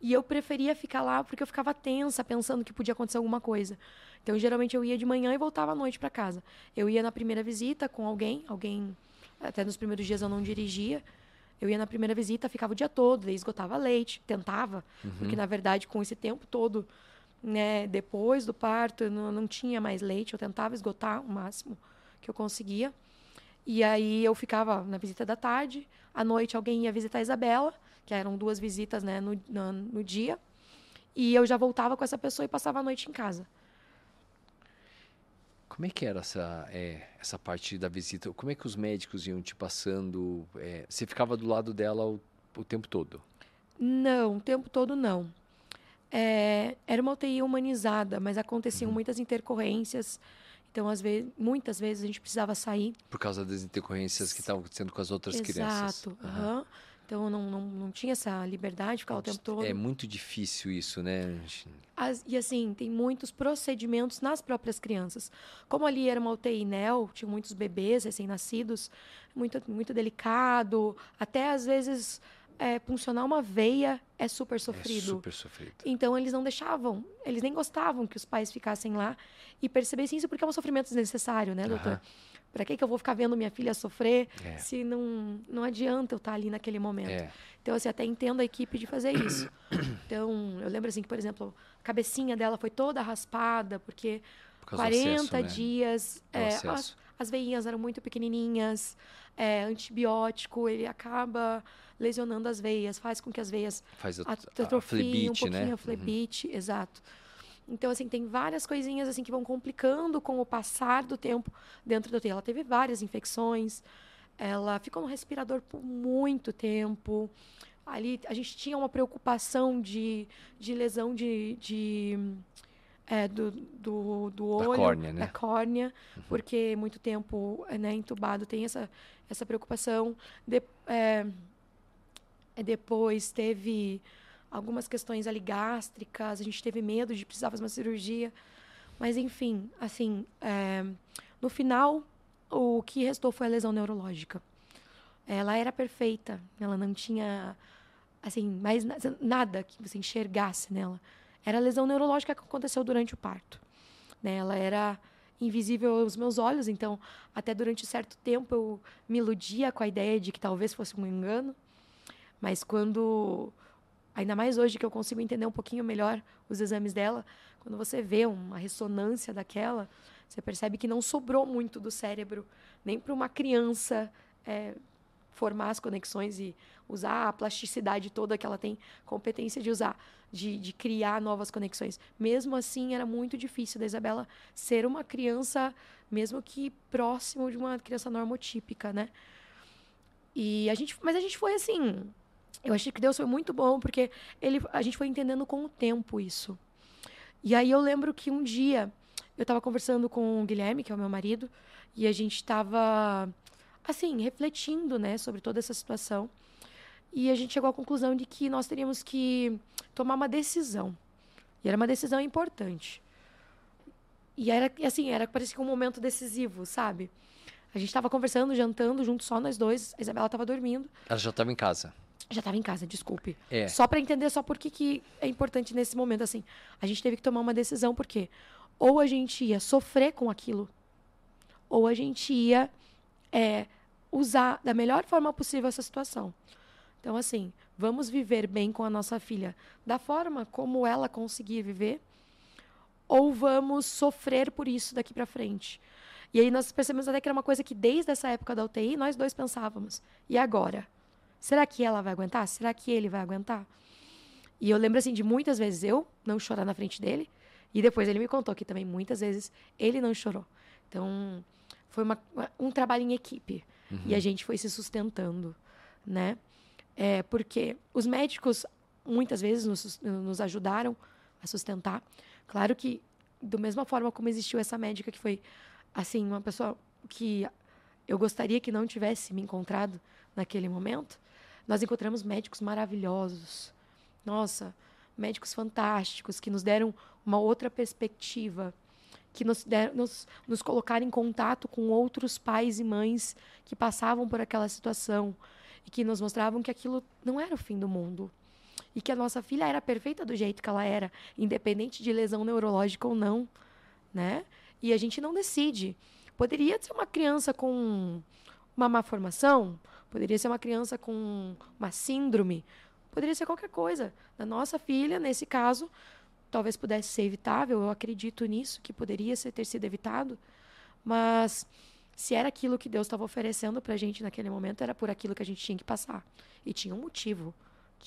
E eu preferia ficar lá porque eu ficava tensa, pensando que podia acontecer alguma coisa. Então, geralmente, eu ia de manhã e voltava à noite para casa. Eu ia na primeira visita com alguém, alguém. Até nos primeiros dias eu não dirigia. Eu ia na primeira visita, ficava o dia todo, daí esgotava leite, tentava, porque na verdade, com esse tempo todo, né, depois do parto, eu não, não tinha mais leite, eu tentava esgotar o máximo que eu conseguia. E aí eu ficava na visita da tarde, à noite alguém ia visitar a Isabela, que eram duas visitas né, no, no, no dia, e eu já voltava com essa pessoa e passava a noite em casa. Como é que era essa, é, essa parte da visita? Como é que os médicos iam te passando? é, você ficava do lado dela o, o tempo todo? Não, o tempo todo não. é, era uma UTI humanizada, mas aconteciam uhum. muitas intercorrências. Então, às vezes, muitas vezes a gente precisava sair. Por causa das intercorrências que estavam acontecendo com as outras Exato. crianças. Exato. Uhum. Então, não, não, não tinha essa liberdade de ficar o tempo todo. É muito difícil isso, né? As, e assim, tem muitos procedimentos nas próprias crianças. Como ali era uma UTI NEL, tinha muitos bebês recém-nascidos, muito, muito delicado. Até, às vezes, é, puncionar uma veia é super sofrido. É super sofrido. Então, eles não deixavam, eles nem gostavam que os pais ficassem lá e percebessem isso, porque é um sofrimento desnecessário, né, doutor? Uhum. Para que, que eu vou ficar vendo minha filha sofrer é. se não, não adianta eu estar tá ali naquele momento? É. Então, assim, até entendo a equipe de fazer isso. Então, eu lembro, assim, que, por exemplo, a cabecinha dela foi toda raspada, porque Por 40 acesso, né? dias, é, as, as veinhas eram muito pequenininhas, é, antibiótico, ele acaba lesionando as veias, faz com que as veias faz atrofiem um pouquinho né? a flebite, uhum. exato. Então, assim, tem várias coisinhas assim que vão complicando com o passar do tempo dentro do UTI. Ela teve várias infecções, ela ficou no respirador por muito tempo. Ali a gente tinha uma preocupação de, de lesão de, de é, do, do, do olho, da córnea, né? da córnea uhum. porque muito tempo né, entubado tem essa, essa preocupação. De, é, depois teve algumas questões ali gástricas, a gente teve medo de precisar fazer uma cirurgia. Mas, enfim, assim, é, no final, o que restou foi a lesão neurológica. Ela era perfeita, ela não tinha, assim, mais nada que você enxergasse nela. Era a lesão neurológica que aconteceu durante o parto. Né? Ela era invisível aos meus olhos, então, até durante certo tempo, eu me iludia com a ideia de que talvez fosse um engano. Mas quando ainda mais hoje que eu consigo entender um pouquinho melhor os exames dela, quando você vê uma ressonância daquela, você percebe que não sobrou muito do cérebro, nem para uma criança é, formar as conexões e usar a plasticidade toda que ela tem competência de usar, de, de criar novas conexões. Mesmo assim, era muito difícil da Isabela ser uma criança, mesmo que próximo de uma criança normotípica, né? E a gente, mas a gente foi assim, eu achei que Deus foi muito bom, porque ele, a gente foi entendendo com o tempo isso. E aí eu lembro que um dia eu estava conversando com o Guilherme, que é o meu marido, e a gente estava, assim, refletindo, né, sobre toda essa situação. E a gente chegou à conclusão de que nós teríamos que tomar uma decisão. E era uma decisão importante. E era, assim, era parecia um momento decisivo, sabe? A gente estava conversando, jantando, junto só nós dois. A Isabela estava dormindo. Ela já estava em casa. Já estava em casa, desculpe. É. Só para entender só por que, que é importante nesse momento, assim. A gente teve que tomar uma decisão, porque ou a gente ia sofrer com aquilo, ou a gente ia é, usar da melhor forma possível essa situação. Então, assim, vamos viver bem com a nossa filha da forma como ela conseguir viver, ou vamos sofrer por isso daqui para frente. E aí nós percebemos até que era uma coisa que desde essa época da UTI nós dois pensávamos. E agora? Será que ela vai aguentar? Será que ele vai aguentar? E eu lembro assim de muitas vezes eu não chorar na frente dele, e depois ele me contou que também muitas vezes ele não chorou. Então, foi uma, um trabalho em equipe. Uhum. E a gente foi se sustentando, né? É, porque os médicos muitas vezes nos, nos ajudaram a sustentar. Claro que, da mesma forma como existiu essa médica que foi, assim, uma pessoa que eu gostaria que não tivesse me encontrado naquele momento, nós encontramos médicos maravilhosos. Nossa, médicos fantásticos que nos deram uma outra perspectiva, que nos, der, nos, nos colocaram em contato com outros pais e mães que passavam por aquela situação e que nos mostravam que aquilo não era o fim do mundo e que a nossa filha era perfeita do jeito que ela era, independente de lesão neurológica ou não, né? E a gente não decide. Poderia ser uma criança com uma má formação, Poderia ser uma criança com uma síndrome, poderia ser qualquer coisa. Da nossa filha, nesse caso, talvez pudesse ser evitável, eu acredito nisso, que poderia ter sido evitado, mas se era aquilo que Deus estava oferecendo para a gente naquele momento, era por aquilo que a gente tinha que passar. E tinha um motivo.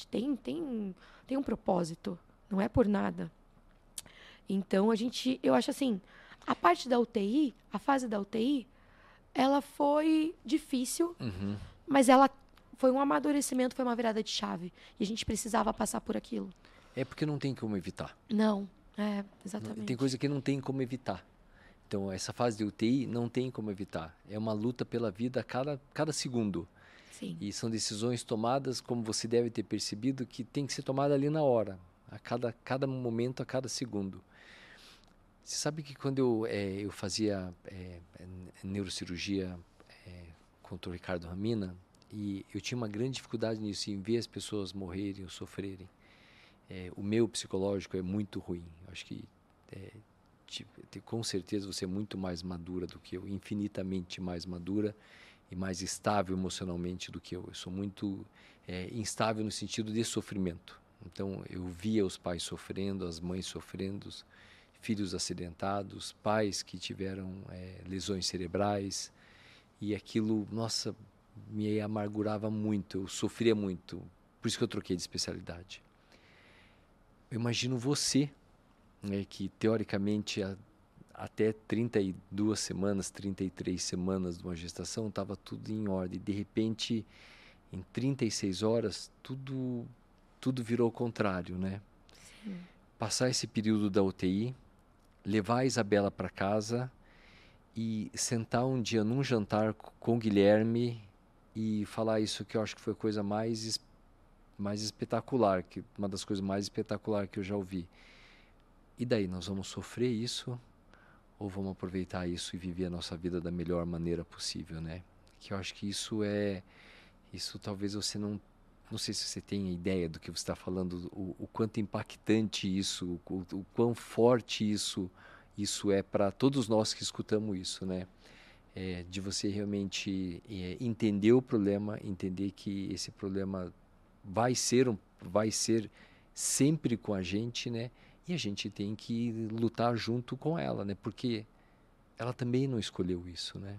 Tem, tem, tem um propósito. Não é por nada. Então, a gente, eu acho assim, a parte da UTI, a fase da UTI, ela foi difícil. Uhum. Mas ela foi um amadurecimento, foi uma virada de chave. E a gente precisava passar por aquilo. É porque não tem como evitar. Não, é, exatamente. Tem coisa que não tem como evitar. Então, essa fase de UTI não tem como evitar. É uma luta pela vida a cada, cada segundo. Sim. E são decisões tomadas, como você deve ter percebido, que tem que ser tomada ali na hora, a cada, cada momento, a cada segundo. Você sabe que quando eu, é, eu fazia é, neurocirurgia contra o Ricardo Ramina, e eu tinha uma grande dificuldade nisso, em ver as pessoas morrerem ou sofrerem. É, o meu psicológico é muito ruim. Acho que é, tipo, com certeza você é muito mais madura do que eu, infinitamente mais madura e mais estável emocionalmente do que eu. Eu sou muito é, instável no sentido de sofrimento. Então eu via os pais sofrendo, as mães sofrendo, filhos acidentados, pais que tiveram é, lesões cerebrais e aquilo, nossa, me amargurava muito, eu sofria muito. Por isso que eu troquei de especialidade. Eu imagino você, né, que teoricamente a, até 32 semanas, 33 semanas de uma gestação estava tudo em ordem. De repente, em 36 horas, tudo tudo virou o contrário, né? Sim. Passar esse período da UTI, levar a Isabela para casa e sentar um dia num jantar com o Guilherme e falar isso que eu acho que foi a coisa mais mais espetacular, que uma das coisas mais espetaculares que eu já ouvi. E daí nós vamos sofrer isso ou vamos aproveitar isso e viver a nossa vida da melhor maneira possível, né? Que eu acho que isso é isso talvez você não não sei se você tem ideia do que você está falando, o, o, quanto impactante isso, o, o quão forte isso isso é para todos nós que escutamos isso, né? é, de você realmente é, entender o problema, entender que esse problema vai ser um, vai ser sempre com a gente, né? E a gente tem que lutar junto com ela, né? Porque ela também não escolheu isso, né?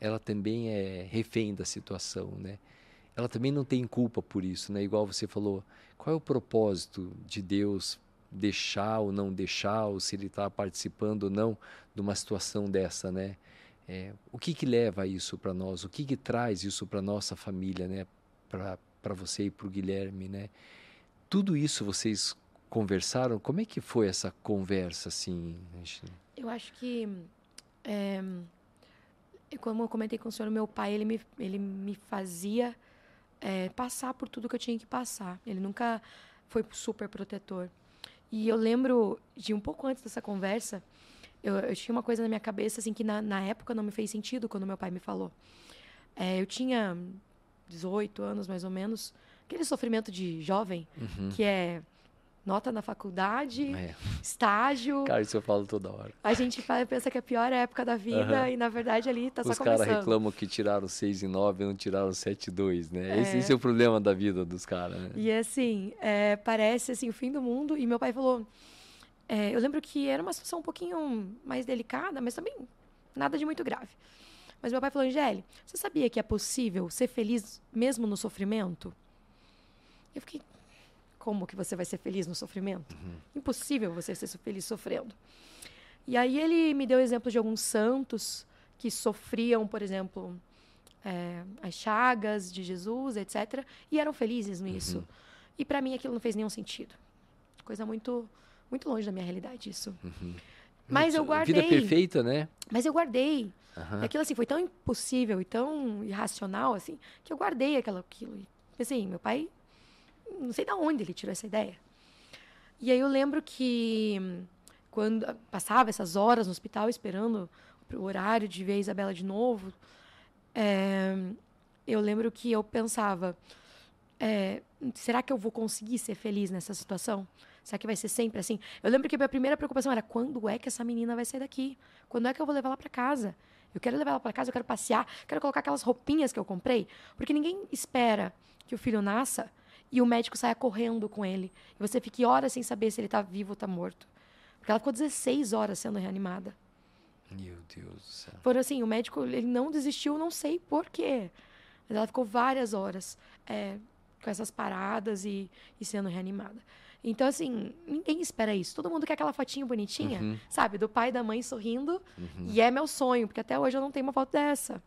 Ela também é refém da situação, né? Ela também não tem culpa por isso, né? Igual você falou, qual é o propósito de Deus deixar ou não deixar, ou se ele está participando ou não de uma situação dessa, né? É, o que, que leva isso para nós? O que, que traz isso para nossa família, né? Para você e para o Guilherme, né? Tudo isso vocês conversaram? Como é que foi essa conversa, assim? Eu acho que, é, como eu comentei com o senhor, meu pai, ele me, ele me fazia é, passar por tudo que eu tinha que passar. Ele nunca foi super protetor. E eu lembro de um pouco antes dessa conversa, eu, eu, tinha uma coisa na minha cabeça assim que na, na época não me fez sentido quando meu pai me falou. É, eu tinha 18 anos mais ou menos, aquele sofrimento de jovem uhum. que é nota na faculdade, é. estágio. Cara, isso eu falo toda hora. A gente pensa que é a pior época da vida uhum. e na verdade ali tá Os só começando. Os caras reclamam que tiraram 6 e 9 e não tiraram 7 e 2, né? É. Esse, esse, é o problema da vida dos caras, né? E assim, é, parece assim o fim do mundo e meu pai falou é, eu lembro que era uma situação um pouquinho mais delicada, mas também nada de muito grave. Mas meu pai falou, Angélica, você sabia que é possível ser feliz mesmo no sofrimento? Eu fiquei, como que você vai ser feliz no sofrimento? Uhum. Impossível você ser feliz sofrendo. E aí ele me deu exemplo de alguns santos que sofriam, por exemplo, é, as chagas de Jesus, etc. E eram felizes nisso. Uhum. E para mim aquilo não fez nenhum sentido. Coisa muito muito longe da minha realidade isso. Uhum. Mas eu guardei. Vida perfeita, né? Mas eu guardei. Uhum. Aquilo assim foi tão impossível e tão irracional assim que eu guardei aquilo. aquilo. E, assim, meu pai, não sei de onde ele tirou essa ideia. E aí eu lembro que quando passava essas horas no hospital esperando o horário de ver a Isabela de novo, é, eu lembro que eu pensava: é, será que eu vou conseguir ser feliz nessa situação? Será que vai ser sempre assim? Eu lembro que a minha primeira preocupação era quando é que essa menina vai sair daqui? Quando é que eu vou levar ela para casa? Eu quero levar ela para casa, eu quero passear, quero colocar aquelas roupinhas que eu comprei, porque ninguém espera que o filho nasça e o médico saia correndo com ele e você fique horas sem saber se ele está vivo ou está morto. Porque ela ficou 16 horas sendo reanimada. Meu Deus do céu. Foram assim, o médico ele não desistiu, não sei por quê. Mas ela ficou várias horas é, com essas paradas e, e sendo reanimada. Então, assim, ninguém espera isso. Todo mundo quer aquela fotinha bonitinha, uhum. sabe? Do pai e da mãe sorrindo. Uhum. E é meu sonho, porque até hoje eu não tenho uma foto dessa.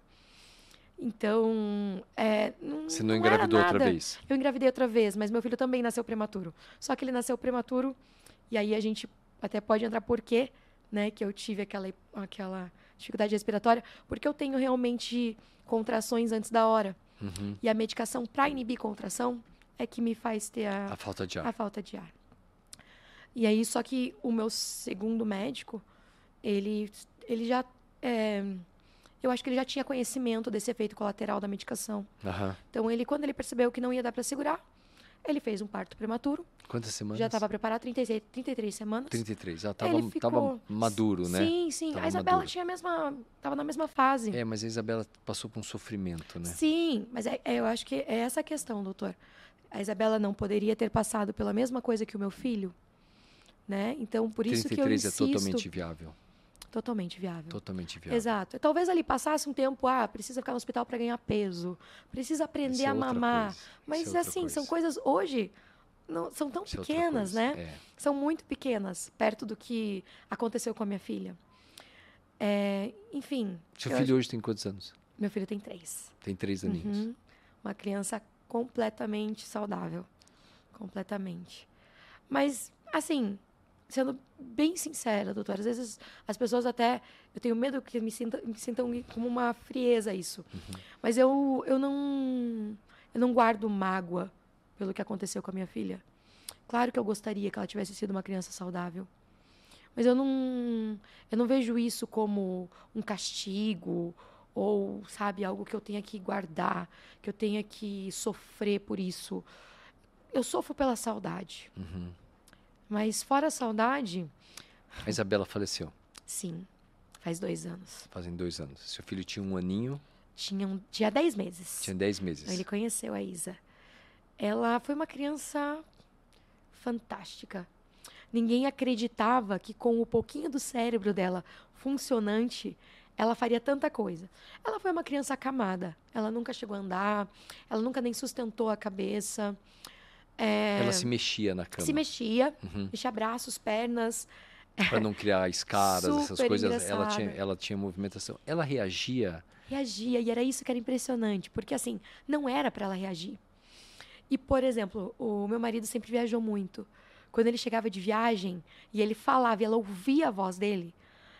Então, é, não, Você não, não engravidou outra vez? Eu engravidei outra vez, mas meu filho também nasceu prematuro. Só que ele nasceu prematuro, e aí a gente até pode entrar por quê, né, que eu tive aquela, aquela dificuldade respiratória, porque eu tenho realmente contrações antes da hora. Uhum. E a medicação para inibir contração é que me faz ter a, a falta de ar. A falta de ar. E aí, só que o meu segundo médico, ele, ele já. É, eu acho que ele já tinha conhecimento desse efeito colateral da medicação. Uhum. Então, ele, quando ele percebeu que não ia dar para segurar, ele fez um parto prematuro. Quantas semanas? Já estava preparado, 36, 33 semanas. 33, já estava ficou... maduro, né? Sim, sim. Tava a Isabela maduro. tinha a mesma, estava na mesma fase. É, mas a Isabela passou por um sofrimento, né? Sim, mas é, é, eu acho que é essa a questão, doutor. A Isabela não poderia ter passado pela mesma coisa que o meu filho, né? Então, por isso que eu é insisto... 33 é totalmente viável. Totalmente viável. Totalmente viável. Exato. Talvez ali passasse um tempo, ah, precisa ficar no hospital para ganhar peso, precisa aprender é a mamar. Coisa. Mas é assim, coisa. são coisas hoje não, são tão Isso é pequenas, né? É. São muito pequenas, perto do que aconteceu com a minha filha. É, enfim. Seu filho acho... hoje tem quantos anos? Meu filho tem três. Tem três aninhos. Uhum. Uma criança completamente saudável. Completamente. Mas, assim, sendo bem sincera, doutora, às vezes as pessoas até. Eu tenho medo que me sintam, me sintam como uma frieza isso. Uhum. Mas eu, eu não. Eu não guardo mágoa pelo que aconteceu com a minha filha. Claro que eu gostaria que ela tivesse sido uma criança saudável. Mas eu não, eu não vejo isso como um castigo ou, sabe, algo que eu tenha que guardar, que eu tenha que sofrer por isso. Eu sofro pela saudade. Uhum. Mas fora a saudade. A Isabela faleceu. Sim, faz dois anos. Fazem dois anos. Seu filho tinha um aninho. Tinha, um, tinha dez meses. Tinha dez meses. Ele conheceu a Isa. Ela foi uma criança fantástica. Ninguém acreditava que com o pouquinho do cérebro dela funcionante, ela faria tanta coisa. Ela foi uma criança acamada. Ela nunca chegou a andar, ela nunca nem sustentou a cabeça. É... Ela se mexia na cama. Se mexia, uhum. mexia braços, pernas. Para não criar escadas, essas coisas. Ela tinha, ela tinha movimentação. Ela reagia. Reagia, e era isso que era impressionante, porque assim, não era para ela reagir. E, por exemplo, o meu marido sempre viajou muito. Quando ele chegava de viagem e ele falava e ela ouvia a voz dele,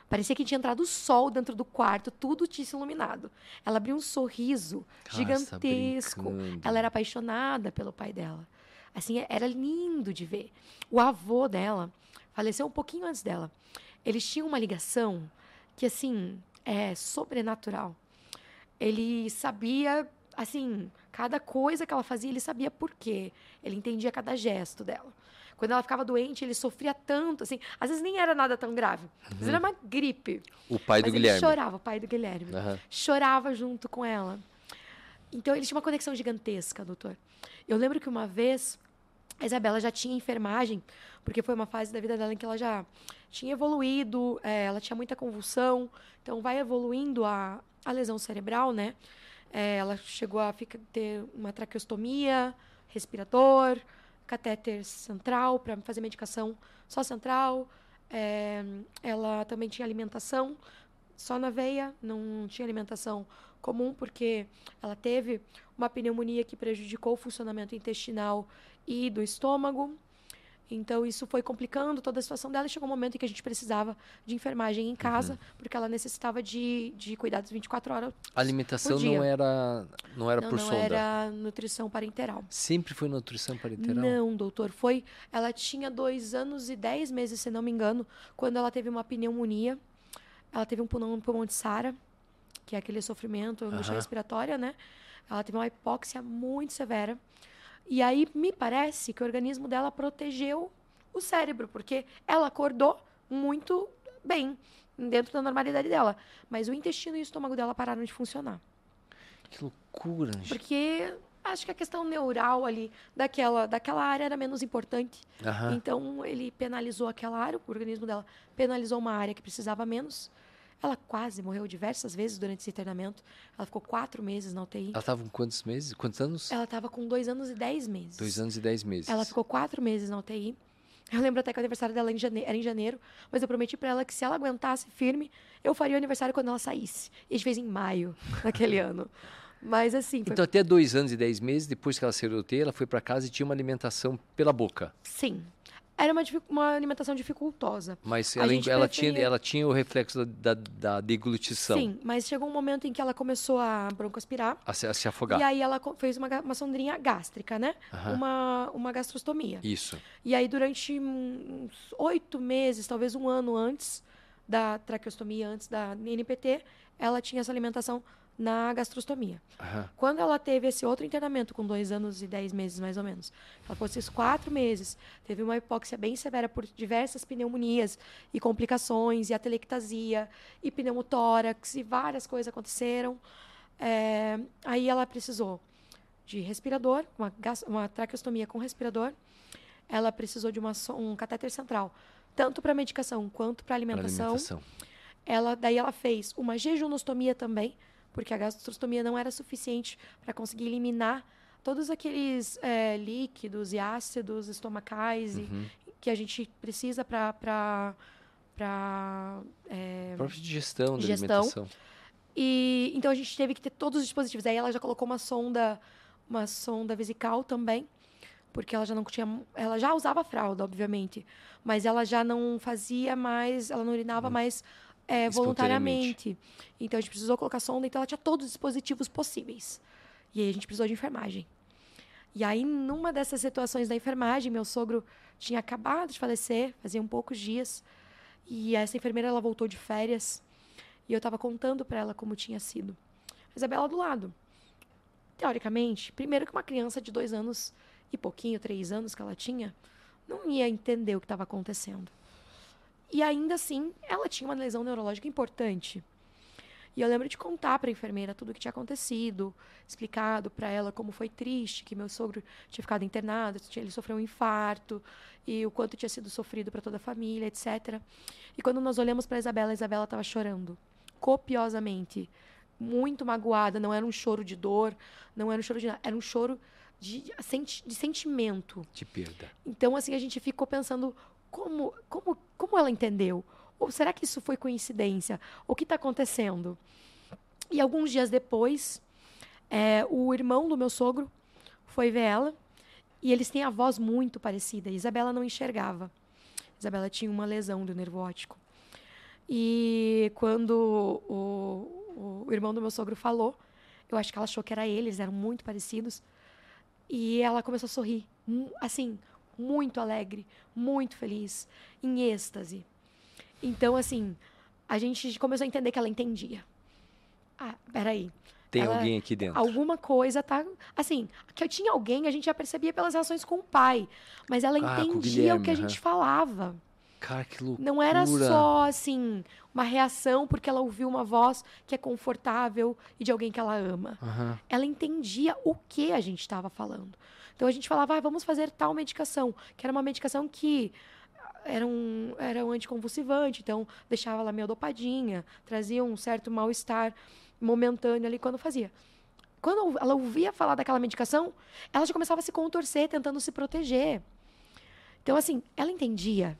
parecia que tinha entrado o sol dentro do quarto, tudo tinha se iluminado. Ela abriu um sorriso Nossa, gigantesco. Brincando. Ela era apaixonada pelo pai dela. Assim, era lindo de ver. O avô dela faleceu um pouquinho antes dela. Eles tinham uma ligação que, assim, é sobrenatural. Ele sabia assim, cada coisa que ela fazia, ele sabia por quê. Ele entendia cada gesto dela. Quando ela ficava doente, ele sofria tanto, assim. Às vezes nem era nada tão grave. Às vezes era uma gripe. O pai do Guilherme. chorava, o pai do Guilherme. Uhum. Chorava junto com ela. Então, eles tinham uma conexão gigantesca, doutor. Eu lembro que uma vez, a Isabela já tinha enfermagem, porque foi uma fase da vida dela em que ela já tinha evoluído, é, ela tinha muita convulsão. Então, vai evoluindo a, a lesão cerebral, né? É, ela chegou a ficar, ter uma traqueostomia, respirador, catéter central para fazer medicação só central. É, ela também tinha alimentação só na veia, não tinha alimentação comum, porque ela teve uma pneumonia que prejudicou o funcionamento intestinal e do estômago. Então, isso foi complicando toda a situação dela e chegou um momento em que a gente precisava de enfermagem em casa, uhum. porque ela necessitava de, de cuidados 24 horas. A alimentação não era, não era não, por não sonda? Não era nutrição parenteral. Sempre foi nutrição parenteral? Não, doutor. Foi. Ela tinha dois anos e dez meses, se não me engano, quando ela teve uma pneumonia. Ela teve um pulmão, um pulmão de Sara, que é aquele sofrimento, angústia uhum. respiratória, né? Ela teve uma hipóxia muito severa. E aí me parece que o organismo dela protegeu o cérebro, porque ela acordou muito bem, dentro da normalidade dela. Mas o intestino e o estômago dela pararam de funcionar. Que loucura, gente. Porque acho que a questão neural ali daquela, daquela área era menos importante. Uhum. Então ele penalizou aquela área, o organismo dela penalizou uma área que precisava menos. Ela quase morreu diversas vezes durante esse internamento. Ela ficou quatro meses na UTI. Ela estava com quantos meses? Quantos anos? Ela estava com dois anos e dez meses. Dois anos e dez meses. Ela ficou quatro meses na UTI. Eu lembro até que o aniversário dela era em janeiro, mas eu prometi para ela que se ela aguentasse firme, eu faria o aniversário quando ela saísse. E a gente fez em maio daquele ano. Mas assim. Foi... Então, até dois anos e dez meses, depois que ela saiu do UTI, ela foi para casa e tinha uma alimentação pela boca. Sim. Era uma, uma alimentação dificultosa. Mas ela, ela, tinha, ela tinha o reflexo da, da, da, deglutição. Sim, mas chegou um momento em que ela começou a broncoaspirar. A se, a se afogar. E aí ela fez uma, uma sondrinha gástrica, né? Uhum. Uma, uma gastrostomia. Isso. E aí, durante uns oito meses, talvez um ano antes da traqueostomia, antes da NPT, ela tinha essa alimentação na gastrostomia. Uhum. Quando ela teve esse outro internamento, com dois anos e dez meses mais ou menos, ela fosse esses quatro meses, teve uma hipóxia bem severa por diversas pneumonias e complicações, e atelectasia, e pneumotórax, e várias coisas aconteceram. É, aí ela precisou de respirador, uma, uma traqueostomia com respirador. Ela precisou de uma, um catéter central, tanto para medicação quanto para alimentação. alimentação. Ela, daí ela fez uma jejunostomia também, porque a gastrostomia não era suficiente para conseguir eliminar todos aqueles é, líquidos e ácidos estomacais uhum. e, que a gente precisa para para é, própria digestão, digestão da alimentação. E então a gente teve que ter todos os dispositivos. Aí ela já colocou uma sonda, uma sonda vesical também, porque ela já não tinha, ela já usava fralda, obviamente, mas ela já não fazia mais, ela não urinava hum. mais é, voluntariamente. Então a gente precisou colocar sonda, então ela tinha todos os dispositivos possíveis. E aí a gente precisou de enfermagem. E aí, numa dessas situações da enfermagem, meu sogro tinha acabado de falecer, fazia um poucos dias. E essa enfermeira ela voltou de férias. E eu estava contando para ela como tinha sido. A Isabela do lado. Teoricamente, primeiro que uma criança de dois anos e pouquinho, três anos que ela tinha, não ia entender o que estava acontecendo. E ainda assim, ela tinha uma lesão neurológica importante. E eu lembro de contar para a enfermeira tudo o que tinha acontecido, explicado para ela como foi triste, que meu sogro tinha ficado internado, ele sofreu um infarto e o quanto tinha sido sofrido para toda a família, etc. E quando nós olhamos para Isabela, a Isabela estava chorando copiosamente, muito magoada, não era um choro de dor, não era um choro de nada, era um choro de, de sentimento. De perda. Então, assim, a gente ficou pensando como, como, como ela entendeu? Ou será que isso foi coincidência? O que está acontecendo? E alguns dias depois, é, o irmão do meu sogro foi ver ela e eles têm a voz muito parecida. Isabela não enxergava. Isabela tinha uma lesão do nervo óptico. E quando o, o irmão do meu sogro falou, eu acho que ela achou que era ele, eles eram muito parecidos. E ela começou a sorrir, assim, muito alegre, muito feliz, em êxtase. Então, assim, a gente começou a entender que ela entendia. Ah, peraí. Tem ela, alguém aqui dentro. Alguma coisa tá. Assim, que eu tinha alguém, a gente já percebia pelas relações com o pai. Mas ela ah, entendia o que a gente falava. Cara, que loucura. Não era só, assim, uma reação porque ela ouviu uma voz que é confortável e de alguém que ela ama. Uhum. Ela entendia o que a gente estava falando. Então a gente falava, ah, vamos fazer tal medicação, que era uma medicação que era um, era um anticonvulsivante, então deixava ela meio dopadinha, trazia um certo mal-estar momentâneo ali quando fazia. Quando ela ouvia falar daquela medicação, ela já começava a se contorcer, tentando se proteger. Então, assim, ela entendia.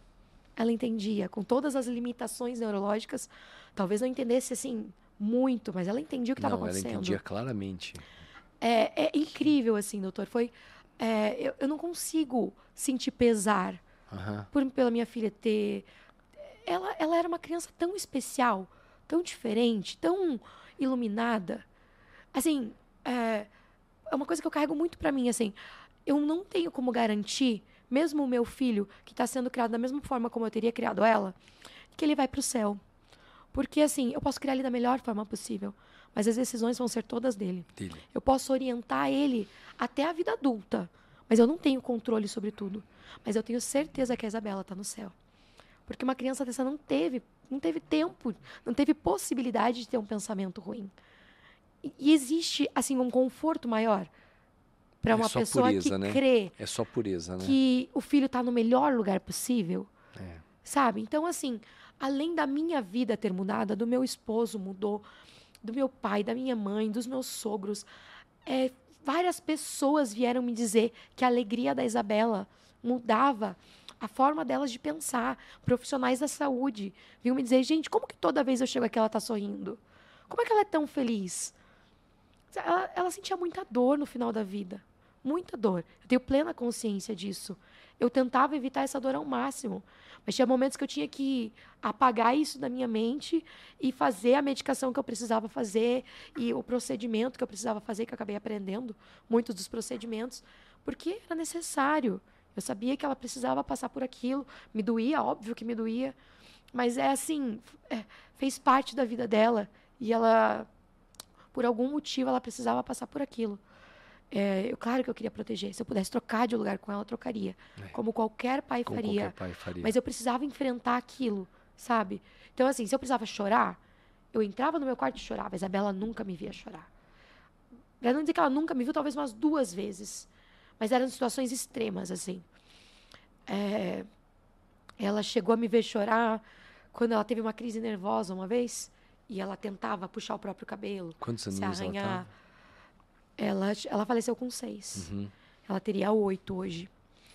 Ela entendia, com todas as limitações neurológicas, talvez não entendesse, assim, muito, mas ela entendia o que estava acontecendo. ela entendia claramente. É, é incrível, assim, doutor. Foi é, eu, eu, não consigo sentir pesar uhum. por, pela minha filha ter. Ela, ela era uma criança tão especial, tão diferente, tão iluminada. Assim, é, é uma coisa que eu carrego muito para mim. Assim, eu não tenho como garantir, mesmo o meu filho, que está sendo criado da mesma forma como eu teria criado ela, que ele vai para o céu. Porque, assim, eu posso criar ele da melhor forma possível mas as decisões vão ser todas dele. dele. Eu posso orientar ele até a vida adulta, mas eu não tenho controle sobre tudo. Mas eu tenho certeza que a Isabela está no céu. Porque uma criança dessa não teve, não teve tempo, não teve possibilidade de ter um pensamento ruim. E, e existe assim um conforto maior para é uma pessoa pureza, que né? crê é só pureza, né? que o filho está no melhor lugar possível. É. Sabe? Então assim, além da minha vida ter mudado, do meu esposo mudou, do meu pai, da minha mãe, dos meus sogros. É, várias pessoas vieram me dizer que a alegria da Isabela mudava a forma delas de pensar. Profissionais da saúde vinham me dizer, gente, como que toda vez eu chego aqui ela está sorrindo? Como é que ela é tão feliz? ela, ela sentia muita dor no final da vida. Muita dor. Eu tenho plena consciência disso. Eu tentava evitar essa dor ao máximo. Mas tinha momentos que eu tinha que apagar isso da minha mente e fazer a medicação que eu precisava fazer e o procedimento que eu precisava fazer, que eu acabei aprendendo muitos dos procedimentos, porque era necessário. Eu sabia que ela precisava passar por aquilo. Me doía, óbvio que me doía. Mas é assim, é, fez parte da vida dela. E ela, por algum motivo, ela precisava passar por aquilo. É, eu, claro que eu queria proteger. Se eu pudesse trocar de lugar com ela, eu trocaria. É. Como qualquer pai Como faria. Qualquer pai faria. Mas eu precisava enfrentar aquilo, sabe? Então, assim, se eu precisava chorar, eu entrava no meu quarto e chorava. A Isabela nunca me via chorar. Pra não dizer que ela nunca me viu, talvez umas duas vezes. Mas eram situações extremas, assim. É, ela chegou a me ver chorar quando ela teve uma crise nervosa uma vez. E ela tentava puxar o próprio cabelo. Quantos anos se arranhar. ela tava? Ela, ela faleceu com seis. Uhum. Ela teria oito hoje.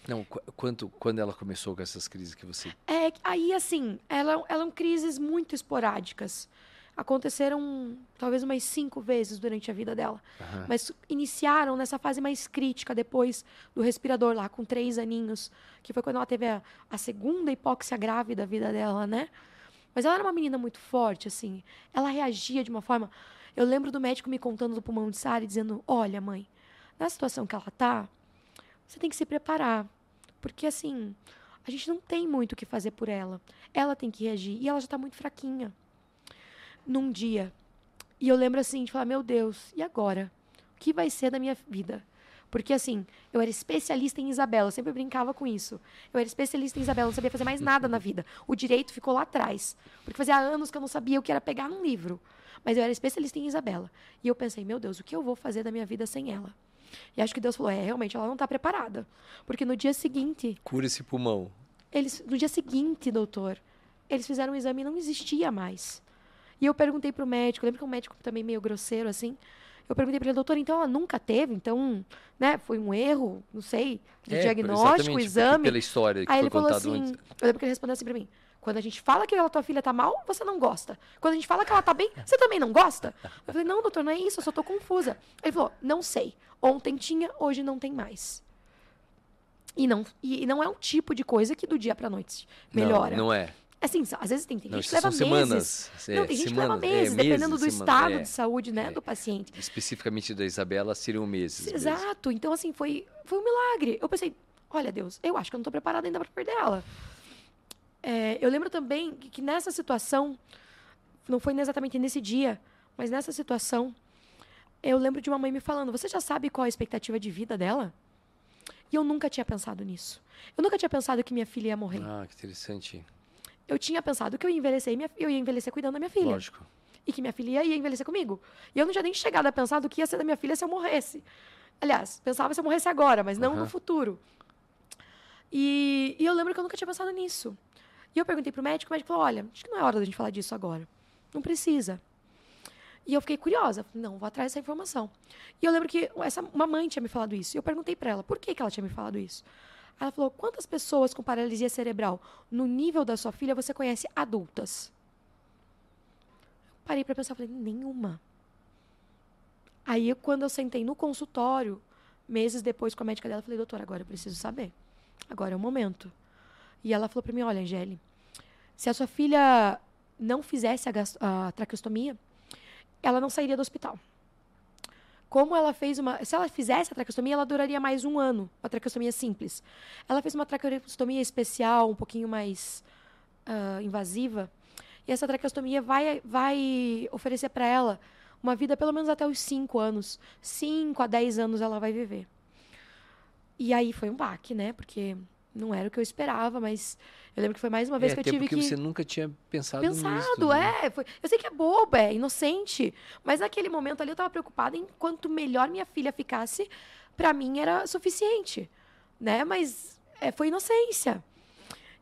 Não, quanto, quando ela começou com essas crises que você. É, aí assim, ela, eram crises muito esporádicas. Aconteceram talvez umas cinco vezes durante a vida dela. Uhum. Mas iniciaram nessa fase mais crítica, depois do respirador lá, com três aninhos, que foi quando ela teve a, a segunda hipóxia grave da vida dela, né? Mas ela era uma menina muito forte, assim. Ela reagia de uma forma. Eu lembro do médico me contando do pulmão de Sara e dizendo: Olha, mãe, na situação que ela tá, você tem que se preparar. Porque, assim, a gente não tem muito o que fazer por ela. Ela tem que reagir. E ela já tá muito fraquinha. Num dia. E eu lembro, assim, de falar: Meu Deus, e agora? O que vai ser da minha vida? Porque, assim, eu era especialista em Isabela, eu sempre brincava com isso. Eu era especialista em Isabela, não sabia fazer mais nada na vida. O direito ficou lá atrás. Porque fazia anos que eu não sabia o que era pegar num livro. Mas eu era especialista em Isabela. E eu pensei, meu Deus, o que eu vou fazer da minha vida sem ela? E acho que Deus falou, é, realmente, ela não está preparada. Porque no dia seguinte... Cura esse pulmão. Eles, no dia seguinte, doutor, eles fizeram um exame e não existia mais. E eu perguntei para o médico, lembro que um médico também meio grosseiro, assim, eu perguntei para ele, doutor, então ela nunca teve, então, né, foi um erro, não sei, de é, diagnóstico, exame. Pela história que Aí foi ele falou assim, antes. eu lembro que ele respondeu assim para mim, quando a gente fala que a tua filha tá mal, você não gosta. Quando a gente fala que ela tá bem, você também não gosta? Eu falei, não, doutor, não é isso, eu só tô confusa. Ele falou, não sei. Ontem tinha, hoje não tem mais. E não, e, não é um tipo de coisa que do dia pra noite melhora. Não, não é. Assim, às vezes tem, tem não, gente que leva meses. Semanas, é, não, tem gente semanas, que leva meses, é, dependendo meses, do semanas, estado é, de saúde né, é, do paciente. Especificamente da Isabela, seriam meses. Exato. Então, assim, foi, foi um milagre. Eu pensei, olha, Deus, eu acho que eu não estou preparada ainda para perder ela. É, eu lembro também que, nessa situação, não foi exatamente nesse dia, mas nessa situação, eu lembro de uma mãe me falando: Você já sabe qual a expectativa de vida dela? E eu nunca tinha pensado nisso. Eu nunca tinha pensado que minha filha ia morrer. Ah, que interessante. Eu tinha pensado que eu ia envelhecer, eu ia envelhecer cuidando da minha filha. Lógico. E que minha filha ia envelhecer comigo. E eu não tinha nem chegado a pensar do que ia ser da minha filha se eu morresse. Aliás, pensava se eu morresse agora, mas não uhum. no futuro. E, e eu lembro que eu nunca tinha pensado nisso. E eu perguntei pro médico, o médico falou: olha, acho que não é hora da gente falar disso agora. Não precisa. E eu fiquei curiosa. Não, vou atrás dessa informação. E eu lembro que essa, uma mãe tinha me falado isso. E eu perguntei para ela por que, que ela tinha me falado isso. Ela falou: quantas pessoas com paralisia cerebral no nível da sua filha você conhece adultas? Parei para pensar, falei: nenhuma. Aí, quando eu sentei no consultório, meses depois com a médica dela, falei: doutora, agora eu preciso saber. Agora é o momento. E ela falou para mim: olha, Angeli, se a sua filha não fizesse a, a traqueostomia, ela não sairia do hospital. Como ela fez uma. Se ela fizesse a traqueostomia, ela duraria mais um ano, uma traqueostomia simples. Ela fez uma traqueostomia especial, um pouquinho mais uh, invasiva. E essa traqueostomia vai, vai oferecer para ela uma vida pelo menos até os 5 anos. 5 a 10 anos ela vai viver. E aí foi um baque, né? Porque não era o que eu esperava, mas eu lembro que foi mais uma vez é, que eu tive porque que. você nunca tinha pensado, pensado nisso. Pensado, né? é. Foi... Eu sei que é boba, é inocente. Mas naquele momento ali eu estava preocupada em quanto melhor minha filha ficasse, para mim era suficiente. Né? Mas é, foi inocência.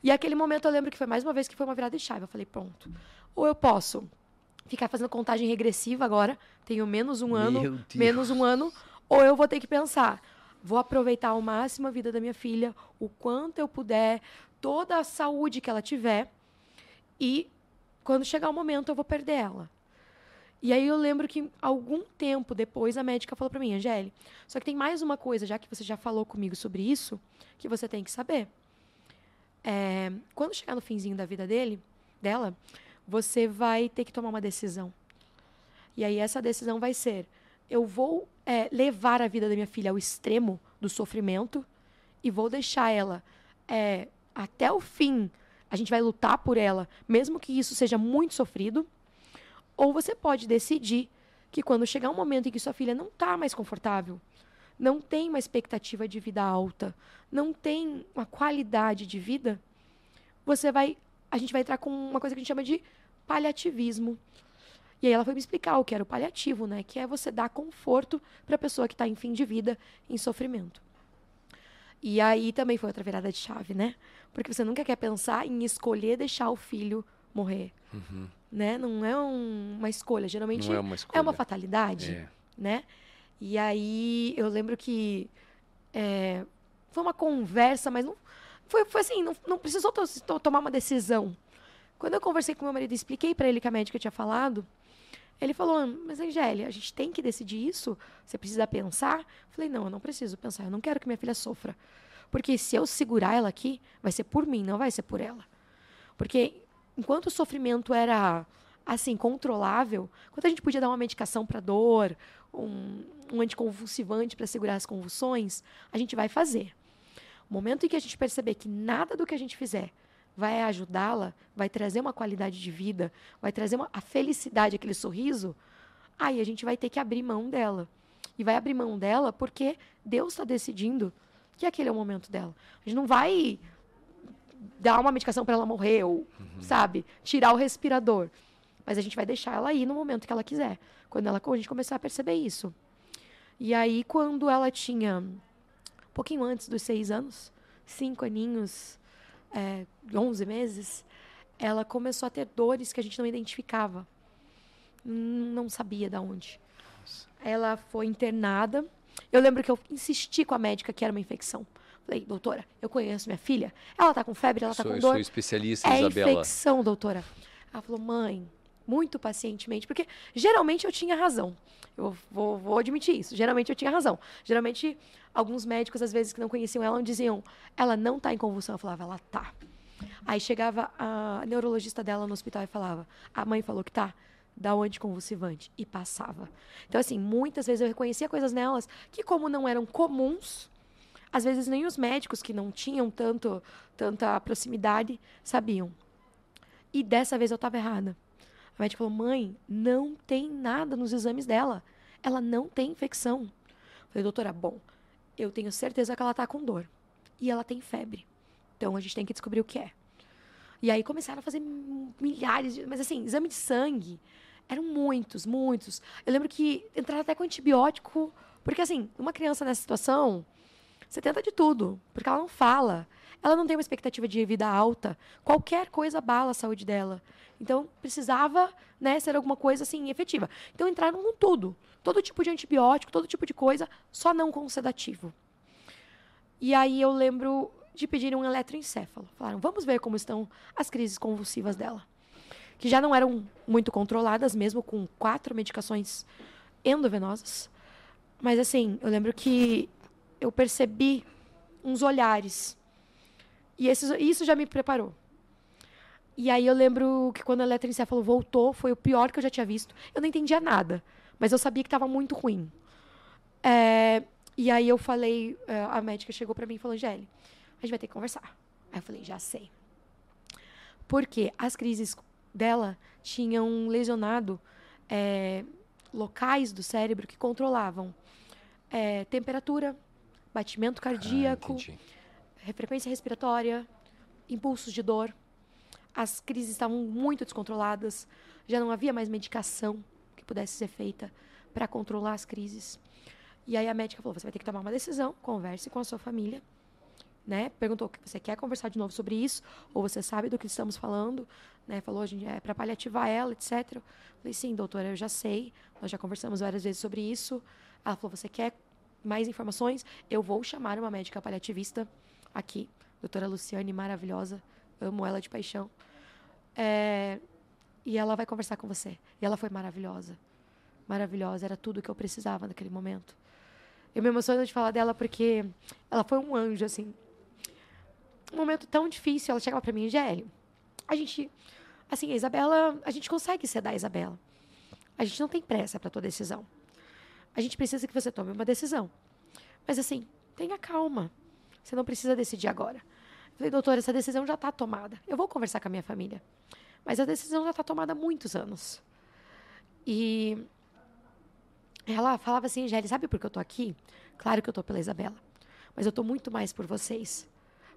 E aquele momento eu lembro que foi mais uma vez que foi uma virada de chave. Eu falei, pronto. Ou eu posso ficar fazendo contagem regressiva agora, tenho menos um ano, menos um ano, ou eu vou ter que pensar Vou aproveitar ao máximo a vida da minha filha, o quanto eu puder, toda a saúde que ela tiver. E quando chegar o momento, eu vou perder ela. E aí eu lembro que algum tempo depois a médica falou para mim, Angélica, só que tem mais uma coisa, já que você já falou comigo sobre isso, que você tem que saber. É, quando chegar no finzinho da vida dele, dela, você vai ter que tomar uma decisão. E aí essa decisão vai ser: eu vou é, levar a vida da minha filha ao extremo do sofrimento e vou deixar ela é, até o fim. A gente vai lutar por ela, mesmo que isso seja muito sofrido. Ou você pode decidir que quando chegar um momento em que sua filha não está mais confortável, não tem uma expectativa de vida alta, não tem uma qualidade de vida, você vai, a gente vai entrar com uma coisa que a gente chama de paliativismo. E aí ela foi me explicar o que era o paliativo, né? Que é você dar conforto para a pessoa que está em fim de vida, em sofrimento. E aí também foi outra virada de chave, né? Porque você nunca quer pensar em escolher deixar o filho morrer. Uhum. Né? Não é um, uma escolha. Geralmente é uma, escolha. é uma fatalidade. É. Né? E aí eu lembro que é, foi uma conversa, mas não foi, foi assim, não, não precisou to tomar uma decisão. Quando eu conversei com meu marido e expliquei para ele que a médica tinha falado, ele falou: Mas, Angélia, a gente tem que decidir isso? Você precisa pensar? Eu falei: Não, eu não preciso pensar. Eu não quero que minha filha sofra. Porque se eu segurar ela aqui, vai ser por mim, não vai ser por ela. Porque enquanto o sofrimento era assim controlável, quando a gente podia dar uma medicação para dor, um, um anticonvulsivante para segurar as convulsões, a gente vai fazer. O momento em que a gente perceber que nada do que a gente fizer vai ajudá-la, vai trazer uma qualidade de vida, vai trazer uma, a felicidade, aquele sorriso, aí a gente vai ter que abrir mão dela. E vai abrir mão dela porque Deus está decidindo que aquele é o momento dela. A gente não vai dar uma medicação para ela morrer ou, uhum. sabe, tirar o respirador. Mas a gente vai deixar ela ir no momento que ela quiser. Quando ela, a gente começar a perceber isso. E aí, quando ela tinha um pouquinho antes dos seis anos, cinco aninhos, é, 11 meses, ela começou a ter dores que a gente não identificava. Não sabia de onde. Nossa. Ela foi internada. Eu lembro que eu insisti com a médica que era uma infecção. Falei, doutora, eu conheço minha filha. Ela está com febre, ela está com dor. Eu sou especialista, é Isabela. É infecção, doutora. Ela falou, mãe, muito pacientemente, porque geralmente eu tinha razão. Eu vou, vou, admitir isso. Geralmente eu tinha razão. Geralmente, alguns médicos, às vezes, que não conheciam ela, diziam: ela não está em convulsão. Eu falava: ela tá. Aí chegava a neurologista dela no hospital e falava: a mãe falou que tá. Dá o anticonvulsivante. E passava. Então, assim, muitas vezes eu reconhecia coisas nelas que, como não eram comuns, às vezes nem os médicos que não tinham tanto, tanta proximidade sabiam. E dessa vez eu estava errada. A médica falou: mãe, não tem nada nos exames dela. Ela não tem infecção. Eu falei, doutora, bom, eu tenho certeza que ela está com dor. E ela tem febre. Então a gente tem que descobrir o que é. E aí começaram a fazer milhares de. Mas assim, exame de sangue. Eram muitos, muitos. Eu lembro que entraram até com antibiótico. Porque assim, uma criança nessa situação, você tenta de tudo. Porque ela não fala. Ela não tem uma expectativa de vida alta. Qualquer coisa abala a saúde dela. Então, precisava né, ser alguma coisa assim efetiva. Então, entraram com tudo. Todo tipo de antibiótico, todo tipo de coisa, só não com sedativo. E aí eu lembro de pedir um eletroencefalo. Falaram, vamos ver como estão as crises convulsivas dela. Que já não eram muito controladas, mesmo com quatro medicações endovenosas. Mas, assim, eu lembro que eu percebi uns olhares. E isso já me preparou. E aí eu lembro que quando o eletroencefalo voltou, foi o pior que eu já tinha visto. Eu não entendia nada, mas eu sabia que estava muito ruim. É, e aí eu falei, é, a médica chegou para mim e falou, Angélica, a gente vai ter que conversar. Aí eu falei, já sei. Porque as crises dela tinham lesionado é, locais do cérebro que controlavam é, temperatura, batimento cardíaco, ah, frequência respiratória, impulsos de dor as crises estavam muito descontroladas, já não havia mais medicação que pudesse ser feita para controlar as crises. E aí a médica falou: você vai ter que tomar uma decisão, converse com a sua família. Né? Perguntou: você quer conversar de novo sobre isso? Ou você sabe do que estamos falando? Né? Falou: a gente é para paliativar ela, etc. falei: sim, doutora, eu já sei. Nós já conversamos várias vezes sobre isso. Ela falou: você quer mais informações? Eu vou chamar uma médica paliativista aqui, doutora Luciane, maravilhosa amo ela de paixão. É, e ela vai conversar com você. E ela foi maravilhosa. Maravilhosa, era tudo que eu precisava naquele momento. Eu me emociono de falar dela porque ela foi um anjo, assim. Um momento tão difícil, ela chegava para mim, Gélio, a gente, assim, a Isabela, a gente consegue sedar a Isabela. A gente não tem pressa para tua decisão. A gente precisa que você tome uma decisão. Mas assim, tenha calma. Você não precisa decidir agora. Eu falei, doutora, essa decisão já está tomada. Eu vou conversar com a minha família. Mas a decisão já está tomada há muitos anos. E ela falava assim, Angélica, sabe por que eu estou aqui? Claro que eu estou pela Isabela. Mas eu estou muito mais por vocês.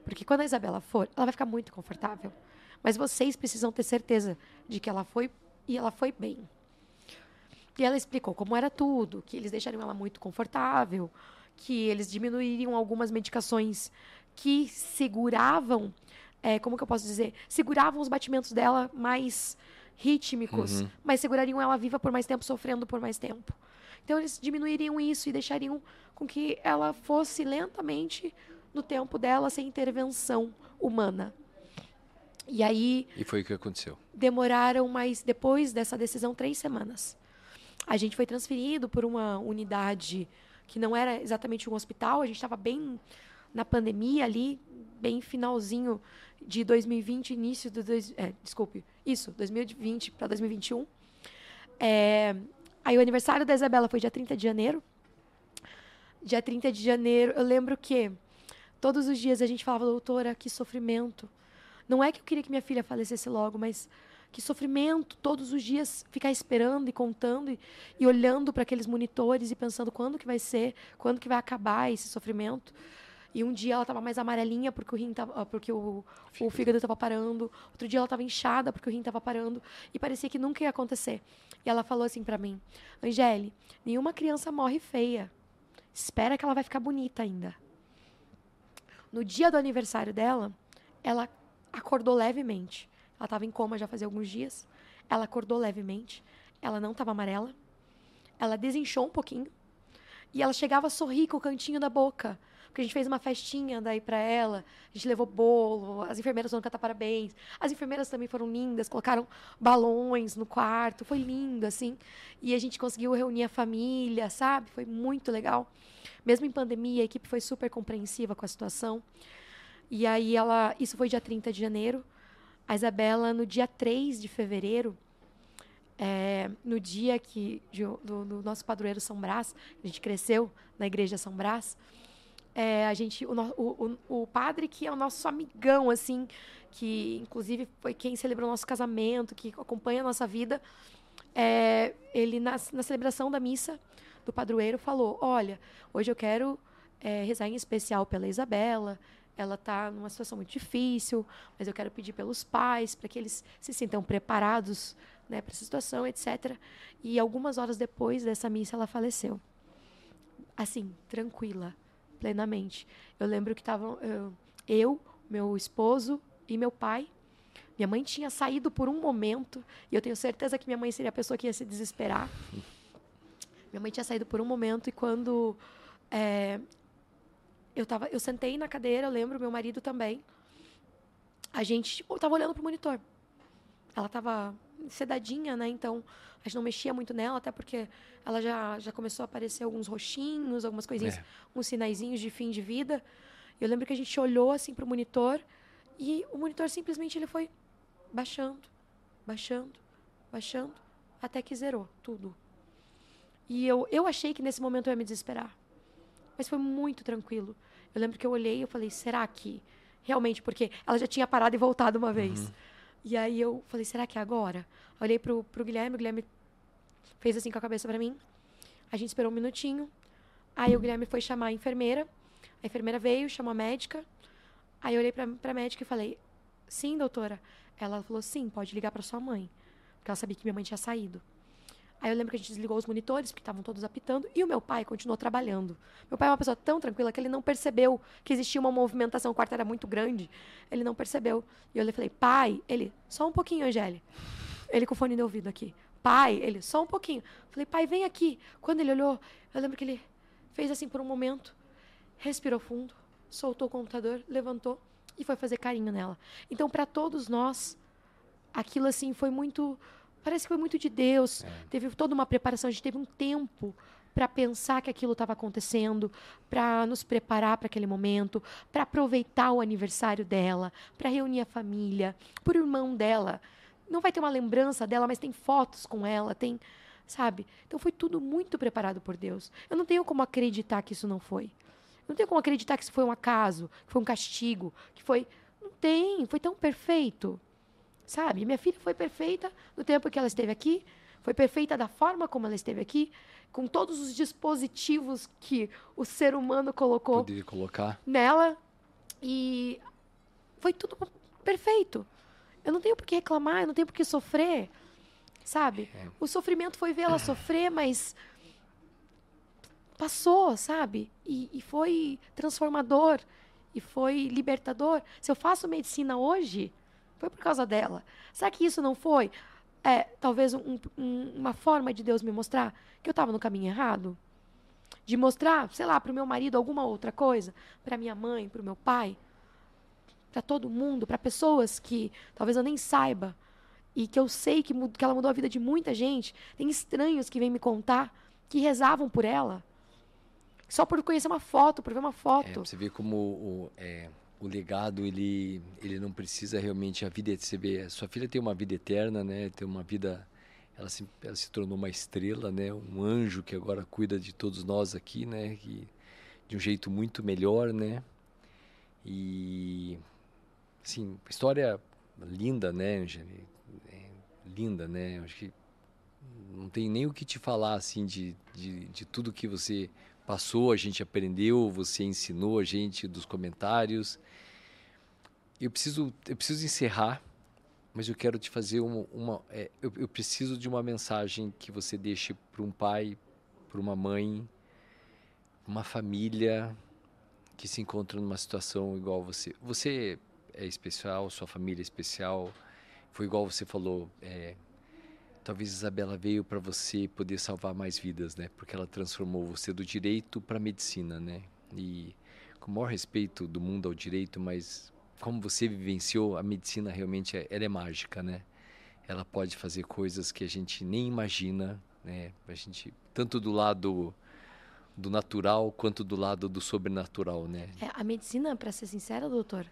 Porque quando a Isabela for, ela vai ficar muito confortável. Mas vocês precisam ter certeza de que ela foi e ela foi bem. E ela explicou como era tudo, que eles deixariam ela muito confortável, que eles diminuiriam algumas medicações que seguravam, é, como que eu posso dizer, seguravam os batimentos dela mais rítmicos, uhum. mas segurariam ela viva por mais tempo, sofrendo por mais tempo. Então eles diminuiriam isso e deixariam com que ela fosse lentamente no tempo dela sem intervenção humana. E aí. E foi o que aconteceu. Demoraram mais, depois dessa decisão, três semanas. A gente foi transferido por uma unidade que não era exatamente um hospital, a gente estava bem na pandemia ali, bem finalzinho de 2020, início do. Dois, é, desculpe, isso, 2020 para 2021. É, aí o aniversário da Isabela foi dia 30 de janeiro. Dia 30 de janeiro, eu lembro que todos os dias a gente falava, doutora, que sofrimento. Não é que eu queria que minha filha falecesse logo, mas que sofrimento todos os dias ficar esperando e contando e, e olhando para aqueles monitores e pensando quando que vai ser, quando que vai acabar esse sofrimento. E um dia ela estava mais amarelinha porque o rim tava, porque o, o fígado estava parando. Outro dia ela estava inchada porque o rim estava parando. E parecia que nunca ia acontecer. E ela falou assim para mim: Angele, nenhuma criança morre feia. Espera que ela vai ficar bonita ainda. No dia do aniversário dela, ela acordou levemente. Ela estava em coma já fazia alguns dias. Ela acordou levemente. Ela não estava amarela. Ela desinchou um pouquinho. E ela chegava a sorrir com o cantinho da boca. Porque a gente fez uma festinha daí para ela. A gente levou bolo. As enfermeiras foram cantar parabéns. As enfermeiras também foram lindas. Colocaram balões no quarto. Foi lindo, assim. E a gente conseguiu reunir a família, sabe? Foi muito legal. Mesmo em pandemia, a equipe foi super compreensiva com a situação. E aí ela. Isso foi dia 30 de janeiro. A Isabela, no dia 3 de fevereiro, é, no dia que do, do, nosso padroeiro São Brás, a gente cresceu na igreja São Brás, é, a gente, o, o, o, padre que é o nosso amigão, assim, que inclusive foi quem celebrou o nosso casamento, que acompanha a nossa vida, é, ele na, na, celebração da missa do padroeiro falou: Olha, hoje eu quero é, rezar em especial pela Isabela, ela está numa situação muito difícil, mas eu quero pedir pelos pais para que eles se sintam preparados né, para essa situação, etc. E algumas horas depois dessa missa, ela faleceu. Assim, tranquila, plenamente. Eu lembro que estavam eu, eu, meu esposo e meu pai. Minha mãe tinha saído por um momento, e eu tenho certeza que minha mãe seria a pessoa que ia se desesperar. Minha mãe tinha saído por um momento, e quando é, eu, tava, eu sentei na cadeira, eu lembro, meu marido também. A gente eu tava olhando pro monitor. Ela tava sedadinha, né? Então, a gente não mexia muito nela, até porque ela já, já começou a aparecer alguns roxinhos, algumas coisinhas, é. uns sinaizinhos de fim de vida. Eu lembro que a gente olhou assim pro monitor e o monitor simplesmente ele foi baixando, baixando, baixando, até que zerou tudo. E eu, eu achei que nesse momento eu ia me desesperar. Mas foi muito tranquilo. Eu lembro que eu olhei e eu falei, será que realmente? Porque ela já tinha parado e voltado uma vez. Uhum. E aí eu falei, será que é agora? Eu olhei pro, pro Guilherme, o Guilherme fez assim com a cabeça para mim. A gente esperou um minutinho. Aí o Guilherme foi chamar a enfermeira. A enfermeira veio, chamou a médica. Aí eu olhei pra, pra médica e falei, sim, doutora. Ela falou, sim, pode ligar para sua mãe. Porque ela sabia que minha mãe tinha saído. Aí eu lembro que a gente desligou os monitores, porque estavam todos apitando, e o meu pai continuou trabalhando. Meu pai é uma pessoa tão tranquila que ele não percebeu que existia uma movimentação, o quarto era muito grande, ele não percebeu. E eu falei, pai, ele, só um pouquinho, Angélia. Ele com o fone de ouvido aqui. Pai, ele, só um pouquinho. Falei, pai, vem aqui. Quando ele olhou, eu lembro que ele fez assim por um momento, respirou fundo, soltou o computador, levantou e foi fazer carinho nela. Então, para todos nós, aquilo assim foi muito. Parece que foi muito de Deus. É. Teve toda uma preparação, a gente teve um tempo para pensar que aquilo estava acontecendo, para nos preparar para aquele momento, para aproveitar o aniversário dela, para reunir a família, por irmão dela. Não vai ter uma lembrança dela, mas tem fotos com ela, tem, sabe? Então foi tudo muito preparado por Deus. Eu não tenho como acreditar que isso não foi. Eu não tenho como acreditar que isso foi um acaso, que foi um castigo, que foi não tem, foi tão perfeito. Sabe? Minha filha foi perfeita no tempo que ela esteve aqui, foi perfeita da forma como ela esteve aqui, com todos os dispositivos que o ser humano colocou Poderia colocar. nela e foi tudo perfeito. Eu não tenho por que reclamar, eu não tenho por que sofrer, sabe? É. O sofrimento foi vê-la sofrer, mas passou, sabe? E, e foi transformador e foi libertador. Se eu faço medicina hoje, foi por causa dela. Será que isso não foi? É, talvez um- um- uma forma de Deus me mostrar que eu estava no caminho errado? De mostrar, sei lá, para o meu marido alguma outra coisa, para minha mãe, para o meu pai, para todo mundo, para pessoas que talvez eu nem saiba e que eu sei que, que ela mudou a vida de muita gente. Tem estranhos que vêm me contar que rezavam por ela. Só por conhecer uma foto, por ver uma É, foto. você vê como o, é, o legado ele ele não precisa realmente a vida você vê sua filha tem uma vida eterna né tem uma vida ela se, ela se tornou uma estrela né um anjo que agora cuida de todos nós aqui né que de um jeito muito melhor né. E assim história linda né Angeli É, linda né acho que não tem nem o que te falar assim de, de, de tudo que você passou, a gente aprendeu, você ensinou a gente dos comentários. Eu preciso, eu preciso encerrar, mas eu quero te fazer uma, uma é, eu, eu preciso de uma mensagem que você deixe para um pai, para uma mãe, uma família que se encontra numa situação igual você. Você é especial, sua família é especial. Foi igual você falou, é, talvez Isabela veio para você poder salvar mais vidas, né? Porque ela transformou você do direito para a medicina, né? E com o maior respeito do mundo ao direito, mas como você vivenciou, a medicina realmente é, ela é mágica, né? Ela pode fazer coisas que a gente nem imagina, né? A gente tanto do lado do natural quanto do lado do sobrenatural, né? É, a medicina, para ser sincera, doutor,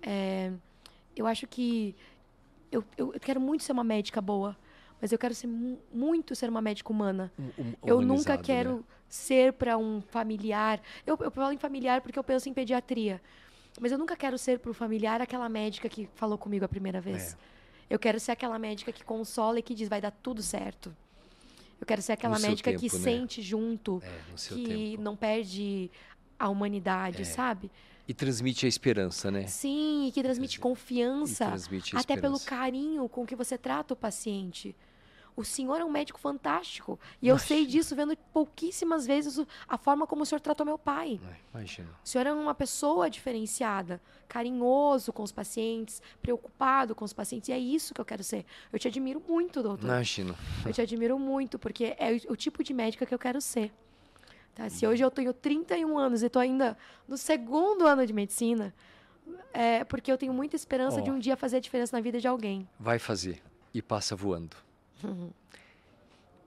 é, eu acho que eu, eu, eu quero muito ser uma médica boa, mas eu quero ser mu- muito ser uma médica humana. Hum, hum, Eu nunca humanizado, quero né? ser para um familiar. Eu, eu falo em familiar porque eu penso em pediatria. Mas eu nunca quero ser para o familiar aquela médica que falou comigo a primeira vez. É. Eu quero ser aquela médica que consola e que diz vai dar tudo certo. Eu quero ser aquela No médica que tempo, né? sente junto, É, que tempo. não perde a humanidade, É. sabe? E transmite a esperança, né? Sim, e que transmite E confiança. transmite Até pelo carinho com que você trata o paciente. O senhor é um médico fantástico. E eu sei disso vendo pouquíssimas vezes a forma como o senhor tratou meu pai. Ai, Imagina. O senhor é uma pessoa diferenciada, carinhoso com os pacientes, preocupado com os pacientes. E é isso que eu quero ser. Eu te admiro muito, doutor. Imagina. Eu te admiro muito, porque é o, tipo de médica que eu quero ser. Tá? Se hoje eu tenho 31 anos e estou ainda no segundo ano de medicina, é porque eu tenho muita esperança Ó. de um dia fazer a diferença na vida de alguém. Vai fazer e passa voando.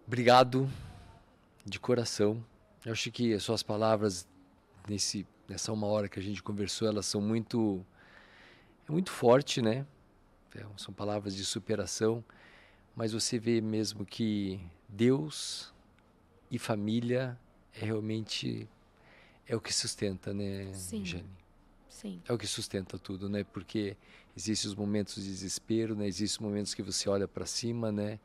Obrigado de coração. Eu acho que as suas palavras nesse nessa uma hora que a gente conversou, elas são muito é muito forte, né? É, são palavras de superação, mas você vê mesmo que Deus e família é realmente é o que sustenta, né, Sim. Jane? Sim. é o que sustenta tudo, né? Porque existem os momentos de desespero, né? Existem os momentos que você olha para cima, né?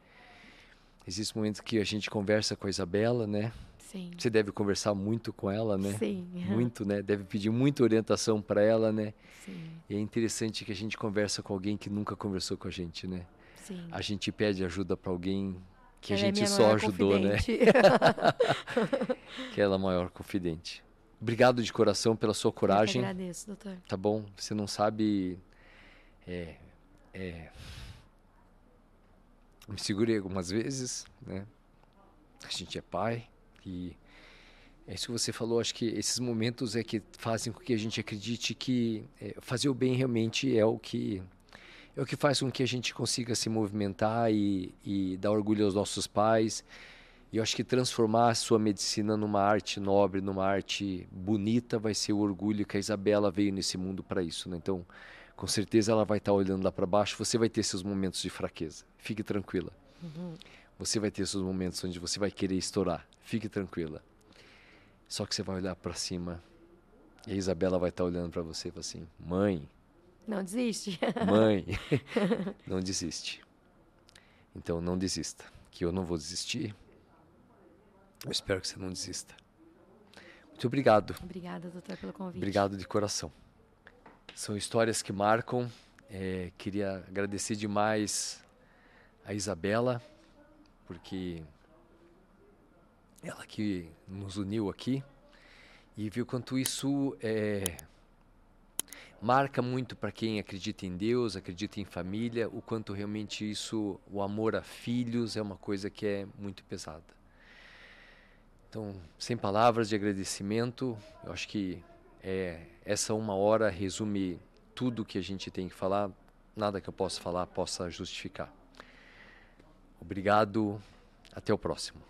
Existem momentos que a gente conversa com a Isabela, né? Sim. Você deve conversar muito com ela, né? Sim. Muito, né? Deve pedir muita orientação para ela, né? Sim. E é interessante que a gente conversa com alguém que nunca conversou com a gente, né? Sim. A gente pede ajuda para alguém que a Ela é gente minha só ajudou, né? confidente. Que ela é a maior confidente. Obrigado de coração pela sua Eu coragem. agradeço, doutor. tá bom? Você não sabe. É, é, me segurei algumas vezes, né? A gente é pai e é isso que você falou. Acho que esses momentos é que fazem com que a gente acredite que é, fazer o bem realmente é o que é o que faz com que a gente consiga se movimentar e, e dar orgulho aos nossos pais. E eu acho que transformar a sua medicina numa arte nobre, numa arte bonita, vai ser o orgulho que a Isabela veio nesse mundo para isso. Né? Então, com certeza ela vai estar tá olhando lá para baixo. Você vai ter seus momentos de fraqueza. Fique tranquila. Uhum. Você vai ter seus momentos onde você vai querer estourar. Fique tranquila. Só que você vai olhar para cima e a Isabela vai estar tá olhando para você e falar assim: Mãe. Não desiste. Mãe. não desiste. Então não desista. Que eu não vou desistir. Eu espero que você não desista. Muito obrigado. Obrigada, doutor, pelo convite. Obrigado de coração. São histórias que marcam. É, queria agradecer demais a Isabela, porque ela que nos uniu aqui e viu quanto isso é, marca muito para quem acredita em Deus, acredita em família, o quanto realmente isso, o amor a filhos é uma coisa que é muito pesada. Então, sem palavras de agradecimento, eu acho que é, essa uma hora resume tudo que a gente tem que falar, nada que eu possa falar possa justificar. Obrigado, até o próximo.